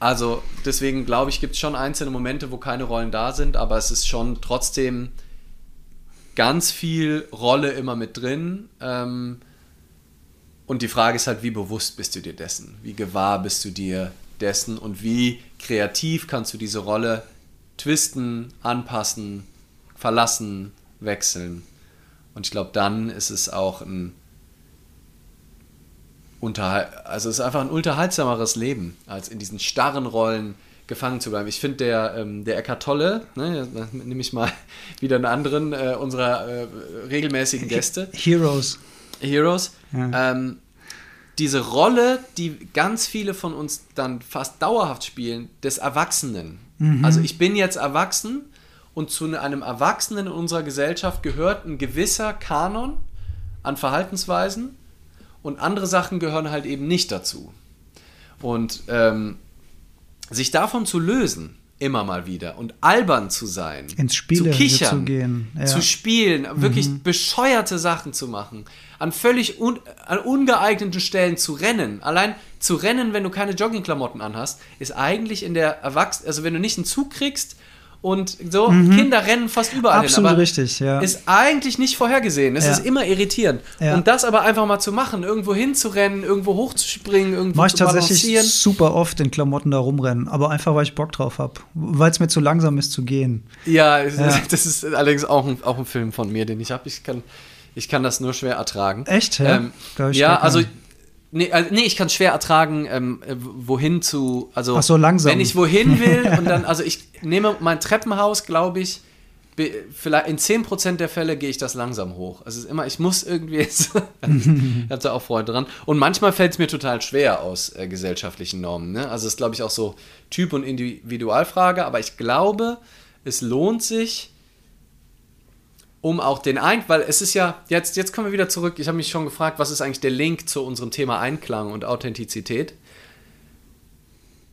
also deswegen glaube ich, gibt es schon einzelne Momente, wo keine Rollen da sind, aber es ist schon trotzdem ganz viel Rolle immer mit drin. Ähm, und die Frage ist halt, wie bewusst bist du dir dessen? Wie gewahr bist du dir dessen? Und wie kreativ kannst du diese Rolle twisten, anpassen, verlassen, wechseln? Und ich glaube, dann ist es auch ein Unterhal also es ist einfach ein unterhaltsameres Leben, als in diesen starren Rollen gefangen zu bleiben. Ich finde, der, ähm, der Eckart Tolle, ne, nehme ich mal <laughs> wieder einen anderen äh, unserer äh, regelmäßigen Gäste. Heroes. Heroes. Ja. Ähm, diese Rolle, die ganz viele von uns dann fast dauerhaft spielen, des Erwachsenen. Mhm. Also ich bin jetzt erwachsen und zu einem Erwachsenen in unserer Gesellschaft gehört ein gewisser Kanon an Verhaltensweisen und andere Sachen gehören halt eben nicht dazu. Und ähm, sich davon zu lösen, immer mal wieder und albern zu sein, ins Spiel zu kichern, zu, gehen, ja. zu spielen, wirklich mhm. bescheuerte Sachen zu machen, an völlig un, an ungeeigneten Stellen zu rennen. Allein zu rennen, wenn du keine Joggingklamotten anhast, ist eigentlich in der Erwachsenen, also wenn du nicht einen Zug kriegst und so, mhm. Kinder rennen fast überall Absolut hin. richtig, ja. Ist eigentlich nicht vorhergesehen. Es ja. ist immer irritierend. Ja. Und das aber einfach mal zu machen, irgendwo hinzurennen, irgendwo hochzuspringen, irgendwo Mach ich zu tatsächlich super oft in Klamotten da rumrennen, aber einfach, weil ich Bock drauf habe. Weil es mir zu langsam ist zu gehen. Ja, ja. das ist allerdings auch ein, auch ein Film von mir, den ich habe. Ich kann, ich kann das nur schwer ertragen. Echt? Ja, ähm, ja also Nee, also, nee, ich kann schwer ertragen, ähm, äh, wohin zu. Also, Ach so, langsam. Wenn ich wohin will <laughs> und dann, also ich nehme mein Treppenhaus, glaube ich, vielleicht in 10% der Fälle gehe ich das langsam hoch. Also es ist immer, ich muss irgendwie jetzt, <laughs> ich habe da auch Freude dran. Und manchmal fällt es mir total schwer aus äh, gesellschaftlichen Normen. Ne? Also es ist, glaube ich, auch so Typ- und Individualfrage, aber ich glaube, es lohnt sich, um auch den Ein, weil es ist ja, jetzt, jetzt kommen wir wieder zurück, ich habe mich schon gefragt, was ist eigentlich der Link zu unserem Thema Einklang und Authentizität?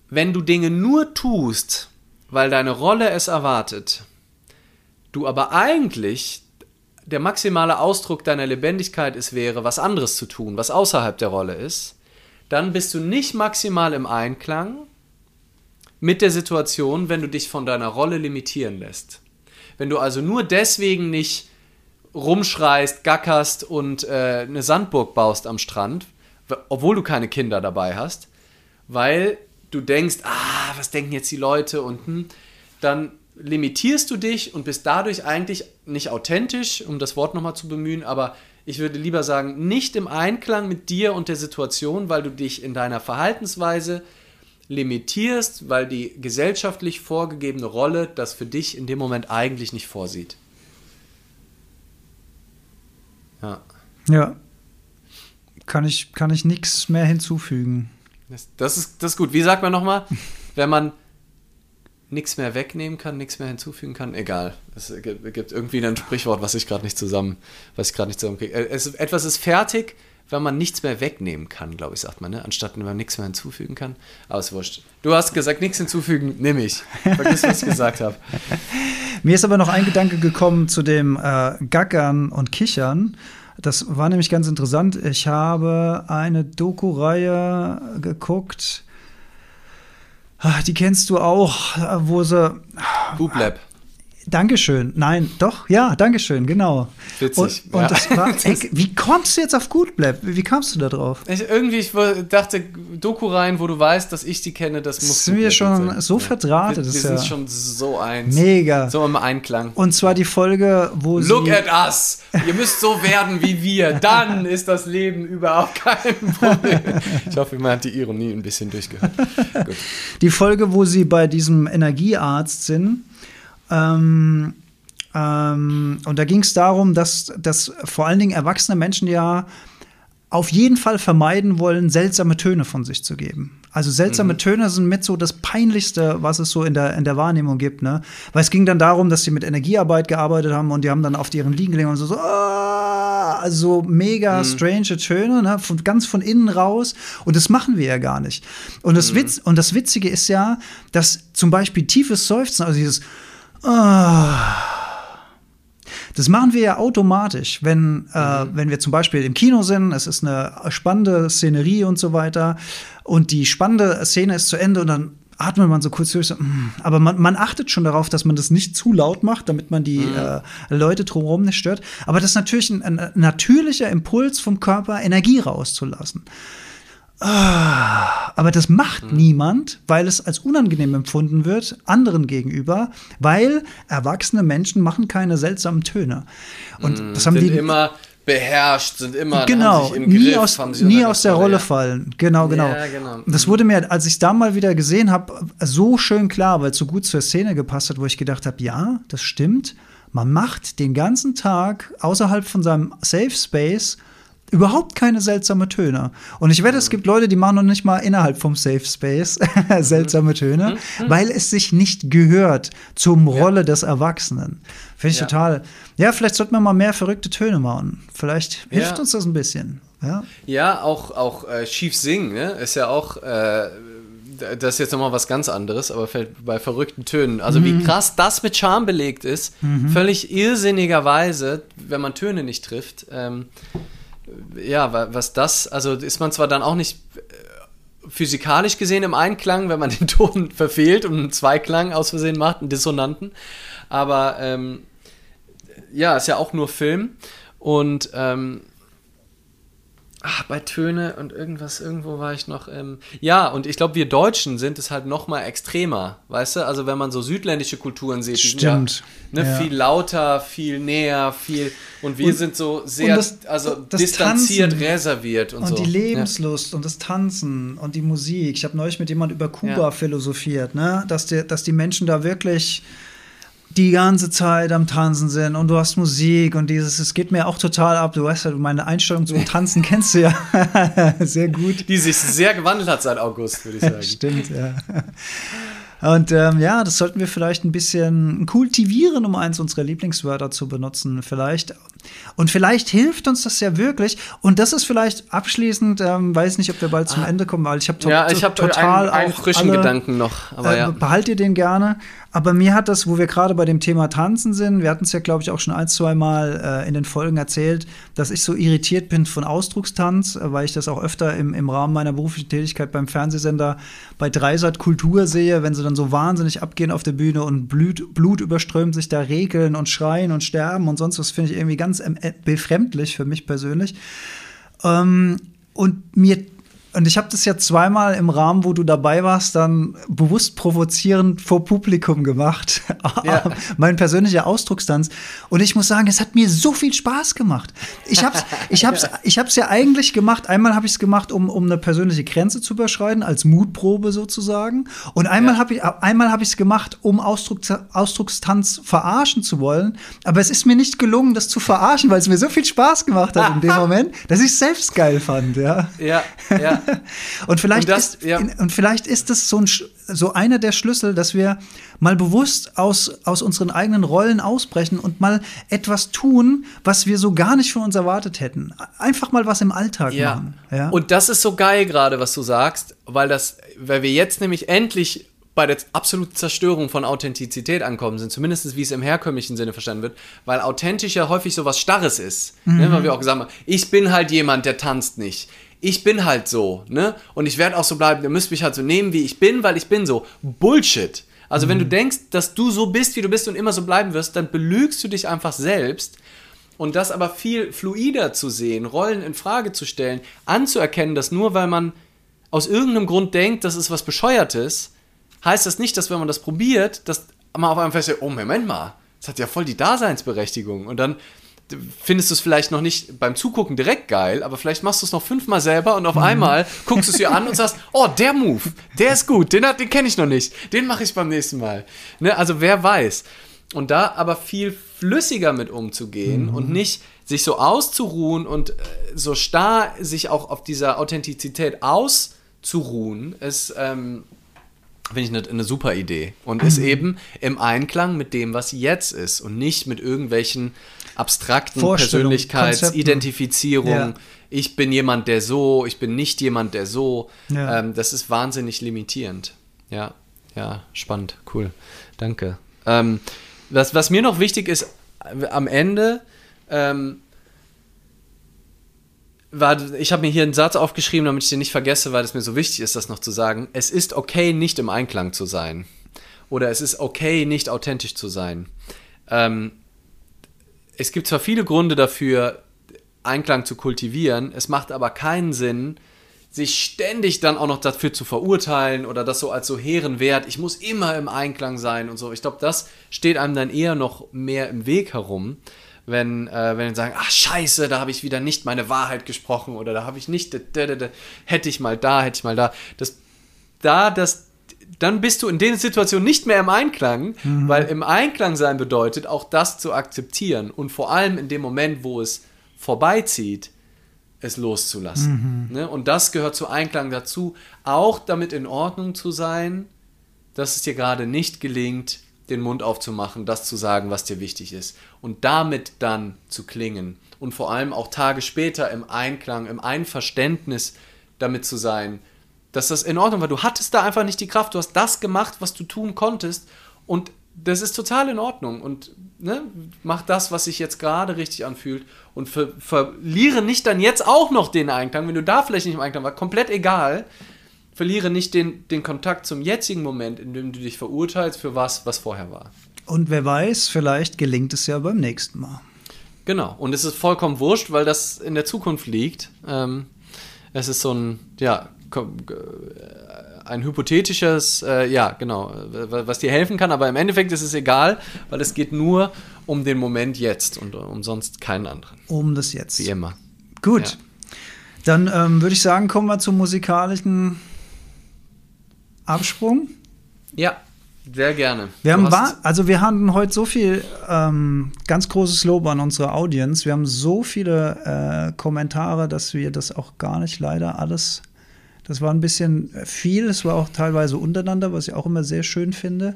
Wenn du Dinge nur tust, weil deine Rolle es erwartet, du aber eigentlich der maximale Ausdruck deiner Lebendigkeit es wäre, was anderes zu tun, was außerhalb der Rolle ist, dann bist du nicht maximal im Einklang mit der Situation, wenn du dich von deiner Rolle limitieren lässt. Wenn du also nur deswegen nicht rumschreist, gackerst und äh, eine Sandburg baust am Strand, obwohl du keine Kinder dabei hast, weil du denkst, ah, was denken jetzt die Leute? Und hm, dann limitierst du dich und bist dadurch eigentlich nicht authentisch, um das Wort nochmal zu bemühen, aber ich würde lieber sagen, nicht im Einklang mit dir und der Situation, weil du dich in deiner Verhaltensweise limitierst, weil die gesellschaftlich vorgegebene Rolle das für dich in dem Moment eigentlich nicht vorsieht. Ja. Ja. Kann ich, kann ich nichts mehr hinzufügen. Das, das, ist, das ist gut. Wie sagt man nochmal? <laughs> Wenn man nichts mehr wegnehmen kann, nichts mehr hinzufügen kann, egal. Es gibt irgendwie ein Sprichwort, was ich gerade nicht zusammen, was ich gerade nicht zusammenkriege. Äh, etwas ist fertig, wenn man nichts mehr wegnehmen kann, glaube ich, sagt man, ne? anstatt wenn man nichts mehr hinzufügen kann. Aber ist wurscht. Du hast gesagt, nichts hinzufügen, nehme ich. Vergiss, was ich gesagt habe. <laughs> Mir ist aber noch ein Gedanke gekommen zu dem äh, Gackern und Kichern. Das war nämlich ganz interessant. Ich habe eine Doku-Reihe geguckt. Ah, die kennst du auch, wo sie. Boob Lab. Dankeschön. Nein, doch, ja, Dankeschön, genau. Witzig. Und, und ja. das war, <laughs> ey, wie kommst du jetzt auf Goodblab? Wie kamst du da drauf? Ich, irgendwie, ich dachte, Doku rein, wo du weißt, dass ich die kenne, das muss. Das sind wir schon sein. so verdrahtet, Wir, das wir ist sind ja schon so eins. mega. So im Einklang. Und zwar die Folge, wo Look sie. at us! Ihr müsst so werden wie wir. Dann ist das Leben überhaupt kein <laughs> Problem. Ich hoffe, man hat die Ironie ein bisschen durchgehört. <laughs> Gut. Die Folge, wo sie bei diesem Energiearzt sind. Ähm, ähm, und da ging es darum, dass, dass vor allen Dingen erwachsene Menschen ja auf jeden Fall vermeiden wollen, seltsame Töne von sich zu geben. Also seltsame Töne sind mit so das Peinlichste, was es so in der, in der Wahrnehmung gibt. Ne? Weil es ging dann darum, dass sie mit Energiearbeit gearbeitet haben und die haben dann auf ihren Liegen gelegen und so, so "Ah", also so mega strange Töne, ne? von, ganz von innen raus. Und das machen wir ja gar nicht. Und das, Witz, und das Witzige ist ja, dass zum Beispiel tiefes Seufzen, also dieses das machen wir ja automatisch, wenn, äh, wenn wir zum Beispiel im Kino sind, es ist eine spannende Szenerie und so weiter und die spannende Szene ist zu Ende und dann atmet man so kurz durch, so, mm. aber man, man achtet schon darauf, dass man das nicht zu laut macht, damit man die äh, Leute drumherum nicht stört. Aber das ist natürlich ein, ein natürlicher Impuls vom Körper, Energie rauszulassen. Ah, Aber das macht niemand, weil es als unangenehm empfunden wird, anderen gegenüber, weil erwachsene Menschen machen keine seltsamen Töne. Und das haben sind die immer beherrscht, sind immer genau im nie Griff, aus nie aus der Rolle ja. fallen. Genau, genau. Ja, genau. Das wurde mir, als ich es da mal wieder gesehen habe, so schön klar, weil es so gut zur Szene gepasst hat, wo ich gedacht habe, ja, das stimmt. Man macht den ganzen Tag außerhalb von seinem Safe Space überhaupt keine seltsame Töne. Und ich wette, es gibt Leute, die machen noch nicht mal innerhalb vom Safe Space <laughs> seltsame Töne, weil es sich nicht gehört zum Rolle des Erwachsenen. Finde ich Ja. total. Ja, vielleicht sollten wir mal mehr verrückte Töne machen. Vielleicht hilft Ja. uns das ein bisschen. Ja. Ja, auch, auch äh, schief singen, ne? Ist ja auch, äh, das ist jetzt nochmal was ganz anderes, aber fällt bei verrückten Tönen. Also Mhm. wie krass das mit Charme belegt ist, völlig irrsinnigerweise, wenn man Töne nicht trifft. Ähm, ja, wa- was das, also ist man zwar dann auch nicht äh, physikalisch gesehen im Einklang, wenn man <laughs> den Ton verfehlt und einen Zweiklang aus Versehen macht, einen Dissonanten, aber ähm, ja, ist ja auch nur Film und ähm, Ach, bei Töne und irgendwas, irgendwo war ich noch. Ähm, ja, und ich glaube, wir Deutschen sind es halt noch mal extremer, weißt du? Also wenn man so südländische Kulturen sieht, Stimmt, ja, ne, ja. viel lauter, viel näher, viel und wir Und- sind so sehr, das- also das distanziert, Tanzen reserviert und, Und so. die Lebenslust und das Tanzen und die Musik. Ich habe neulich mit jemand über Kuba Ja. philosophiert, ne? dass, die, dass die Menschen da wirklich die ganze Zeit am Tanzen sind und du hast Musik und dieses, es geht mir auch total ab. Du weißt ja, meine Einstellung zum Tanzen <laughs> kennst du ja <laughs> sehr gut. Die sich sehr gewandelt hat seit August, würde ich sagen. <laughs> Stimmt, ja. Und ähm, ja, das sollten wir vielleicht ein bisschen kultivieren, um eins unserer Lieblingswörter zu benutzen. Vielleicht. Und vielleicht hilft uns das ja wirklich. Und das ist vielleicht abschließend, ähm, weiß nicht, ob wir bald zum Ende kommen, weil ich habe to Ah. ja, ich habe total einen, einen auch frischen alle, Gedanken noch, aber äh, ja. Behalt ihr den gerne. Aber mir hat das, wo wir gerade bei dem Thema Tanzen sind, wir hatten es ja, glaube ich, auch schon ein, zwei Mal äh, in den Folgen erzählt, dass ich so irritiert bin von Ausdruckstanz, äh, weil ich das auch öfter im, im Rahmen meiner beruflichen Tätigkeit beim Fernsehsender bei Dreisat Kultur sehe, wenn sie dann so wahnsinnig abgehen auf der Bühne und Blut, Blut überströmt sich da regeln und schreien und sterben und sonst was, finde ich irgendwie ganz ähm, äh, befremdlich für mich persönlich. Ähm, und mir und ich habe das ja zweimal im Rahmen, wo du dabei warst, dann bewusst provozierend vor Publikum gemacht. <laughs> Ja. mein persönlicher Ausdruckstanz. Und ich muss sagen, es hat mir so viel Spaß gemacht. Ich hab's, <laughs> ich hab's, ich hab's ja eigentlich gemacht. Einmal habe ich es gemacht, um, um eine persönliche Grenze zu überschreiten, als Mutprobe sozusagen. Und einmal Ja. habe ich, einmal habe ich es gemacht, um Ausdruck, Ausdruckstanz verarschen zu wollen. Aber es ist mir nicht gelungen, das zu verarschen, weil es mir so viel Spaß gemacht hat in dem <laughs> Moment, dass ich es selbst geil fand. Ja. Ja, ja. <laughs> Und vielleicht, Und das- ist, ja. und vielleicht ist das so, ein, so einer der Schlüssel, dass wir mal bewusst aus, aus unseren eigenen Rollen ausbrechen und mal etwas tun, was wir so gar nicht von uns erwartet hätten. Einfach mal was im Alltag Ja. machen. Ja? Und das ist so geil gerade, was du sagst, weil das, weil wir jetzt nämlich endlich bei der absoluten Zerstörung von Authentizität ankommen sind, zumindest wie es im herkömmlichen Sinne verstanden wird, weil authentisch ja häufig so was Starres ist. Ne? Weil wir auch gesagt haben, ich bin halt jemand, der tanzt nicht. Ich bin halt so, ne? Und ich werde auch so bleiben, ihr müsst mich halt so nehmen, wie ich bin, weil ich bin so. Bullshit. Also wenn du denkst, dass du so bist, wie du bist und immer so bleiben wirst, dann belügst du dich einfach selbst. Und das aber viel fluider zu sehen, Rollen in Frage zu stellen, anzuerkennen, dass nur weil man aus irgendeinem Grund denkt, das ist was Bescheuertes, heißt das nicht, dass wenn man das probiert, dass man auf einmal feststellt, oh Moment mal, das hat ja voll die Daseinsberechtigung. Und dann findest du es vielleicht noch nicht beim Zugucken direkt geil, aber vielleicht machst du es noch fünfmal selber und auf mhm. einmal guckst du es dir an und sagst, oh, der Move, der ist gut, den, den kenne ich noch nicht, den mache ich beim nächsten Mal. Ne? Also wer weiß. Und da aber viel flüssiger mit umzugehen mhm. und nicht sich so auszuruhen und äh, so starr sich auch auf dieser Authentizität auszuruhen, ist, ähm, finde ich eine, eine, super Idee. Und ist mhm. eben im Einklang mit dem, was jetzt ist und nicht mit irgendwelchen abstrakten Persönlichkeitsidentifizierung. Ja. Ich bin jemand, der so, ich bin nicht jemand, der so. Ja. Ähm, das ist wahnsinnig limitierend. Ja, ja, spannend, cool. Danke. Ähm, was, was mir noch wichtig ist, am Ende, ähm, war, ich habe mir hier einen Satz aufgeschrieben, damit ich den nicht vergesse, weil es mir so wichtig ist, das noch zu sagen. Es ist okay, nicht im Einklang zu sein. Oder es ist okay, nicht authentisch zu sein. Ähm, es gibt zwar viele Gründe dafür, Einklang zu kultivieren, es macht aber keinen Sinn, sich ständig dann auch noch dafür zu verurteilen oder das so als so hehren Wert, ich muss immer im Einklang sein und so. Ich glaube, das steht einem dann eher noch mehr im Weg herum, wenn, äh, wenn sie sagen, ach scheiße, da habe ich wieder nicht meine Wahrheit gesprochen oder da habe ich nicht, hätte ich mal da, hätte ich mal da. Das, da, das, dann bist du in den Situationen nicht mehr im Einklang, mhm. weil im Einklang sein bedeutet, auch das zu akzeptieren und vor allem in dem Moment, wo es vorbeizieht, es loszulassen. Mhm. Ne? Und das gehört zu Einklang dazu, auch damit in Ordnung zu sein, dass es dir gerade nicht gelingt, den Mund aufzumachen, das zu sagen, was dir wichtig ist. Und damit dann zu klingen. Und vor allem auch Tage später im Einklang, im Einverständnis damit zu sein, dass das in Ordnung war. Du hattest da einfach nicht die Kraft, du hast das gemacht, was du tun konntest. Und das ist total in Ordnung. Und ne, mach das, was sich jetzt gerade richtig anfühlt. Und ver verliere nicht dann jetzt auch noch den Einklang, wenn du da vielleicht nicht im Einklang warst, komplett egal. Verliere nicht den, den Kontakt zum jetzigen Moment, in dem du dich verurteilst für was, was vorher war. Und wer weiß, vielleicht gelingt es ja beim nächsten Mal. Genau. Und es ist vollkommen wurscht, weil das in der Zukunft liegt. Ähm, es ist so ein, ja, ein hypothetisches, äh, ja, genau, was dir helfen kann, aber im Endeffekt ist es egal, weil es geht nur um den Moment jetzt und um sonst keinen anderen. Um das Jetzt. Wie immer. Gut. Ja. Dann ähm, würde ich sagen, kommen wir zum musikalischen Absprung. Ja, sehr gerne. Wir haben also wir hatten heute so viel ähm, ganz großes Lob an unsere Audience. Wir haben so viele äh, Kommentare, dass wir das auch gar nicht leider alles das war ein bisschen viel. Es war auch teilweise untereinander, was ich auch immer sehr schön finde.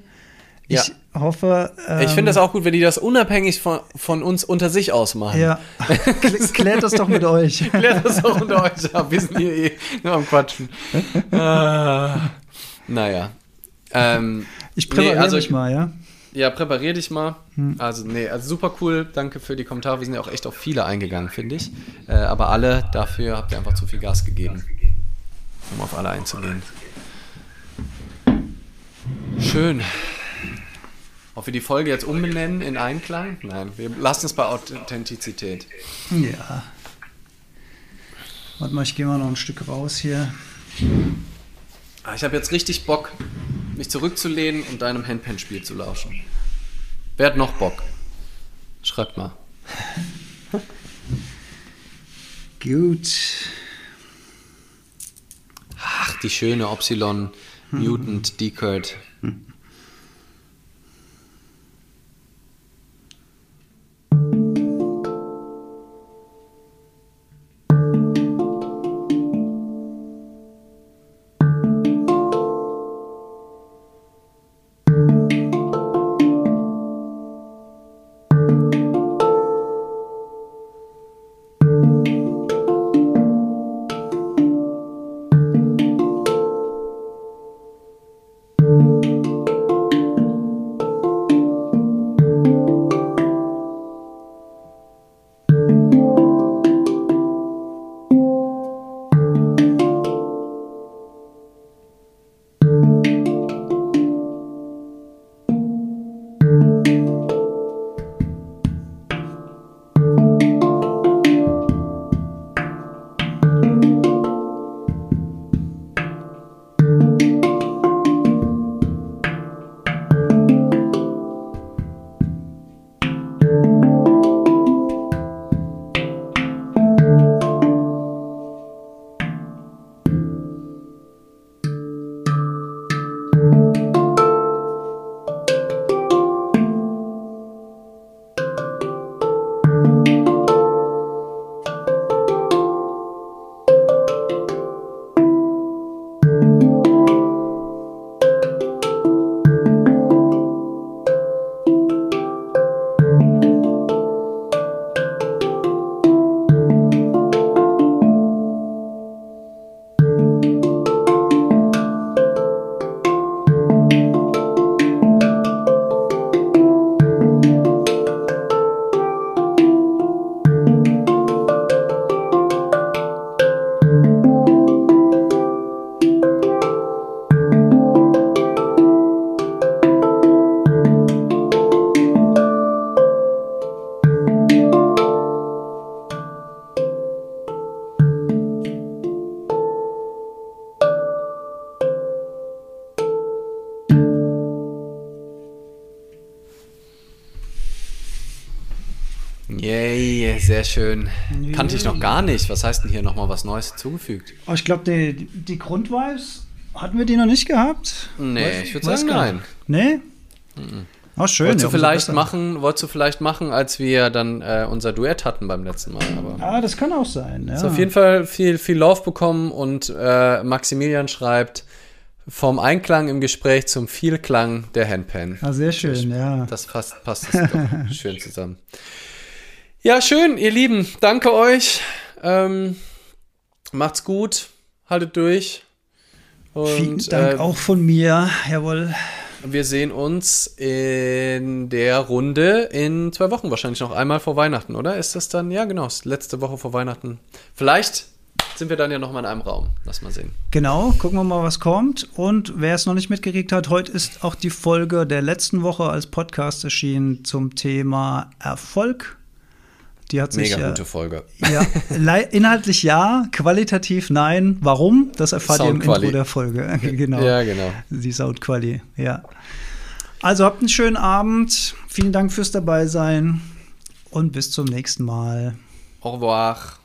Ich ja. hoffe. Ähm, ich finde das auch gut, wenn die das unabhängig von, von uns unter sich ausmachen. Ja. <laughs> Klärt das doch mit euch. Klärt das doch mit euch ab. Wir sind hier eh nur am Quatschen. äh, <laughs> naja. Ähm, <laughs> ich präpariere nee, also dich mal, ja? Ja, präpariere dich mal. Hm. Also, nee, also super cool. Danke für die Kommentare. Wir sind ja auch echt auf viele eingegangen, finde ich. Äh, aber alle dafür habt ihr einfach zu viel Gas gegeben um auf alle einzugehen. Schön. Ob wir die Folge jetzt umbenennen in Einklang? Nein, wir lassen es bei Authentizität. Ja. Warte mal, ich gehe mal noch ein Stück raus hier. Ah, ich habe jetzt richtig Bock, mich zurückzulehnen und deinem Handpan-Spiel zu lauschen. Wer hat noch Bock? Schreibt mal. <laughs> Gut. Ach, die schöne Opsilon Mutant Decurd. Schön. Kannte ich noch gar nicht. Was heißt denn hier nochmal was Neues hinzugefügt? Oh, ich glaube, die, die Grundvibes, hatten wir die noch nicht gehabt? Nee, Weiß- ich würde sagen nein. Nee? Oh, schön. Wolltest ja, du vielleicht machen, wolltest du vielleicht machen, als wir dann äh, unser Duett hatten beim letzten Mal. Aber Ah, das kann auch sein. Ja. Auf jeden Fall viel, viel Love bekommen und äh, Maximilian schreibt vom Einklang im Gespräch zum Vielklang der Handpan. Ah, sehr schön, ja. Das passt, passt das doch <laughs> schön zusammen. Ja, schön, ihr Lieben. Danke euch. Ähm, macht's gut. Haltet durch. Vielen Und Dank äh, auch von mir. Jawohl. wir sehen uns in der Runde in zwei Wochen wahrscheinlich noch einmal vor Weihnachten, oder? Ist das dann? Ja, genau. letzte Woche vor Weihnachten. Vielleicht sind wir dann ja noch mal in einem Raum. Lass mal sehen. Genau, gucken wir mal, was kommt. Und wer es noch nicht mitgekriegt hat, heute ist auch die Folge der letzten Woche als Podcast erschienen zum Thema Erfolg. Die hat sich Mega äh, gute Folge. ja, inhaltlich ja, qualitativ nein. Warum? Das erfahrt ihr im. Intro der Folge. <laughs> genau. Ja, genau. Die Soundquali, ja. Also habt einen schönen Abend. Vielen Dank fürs Dabeisein und bis zum nächsten Mal. Au revoir.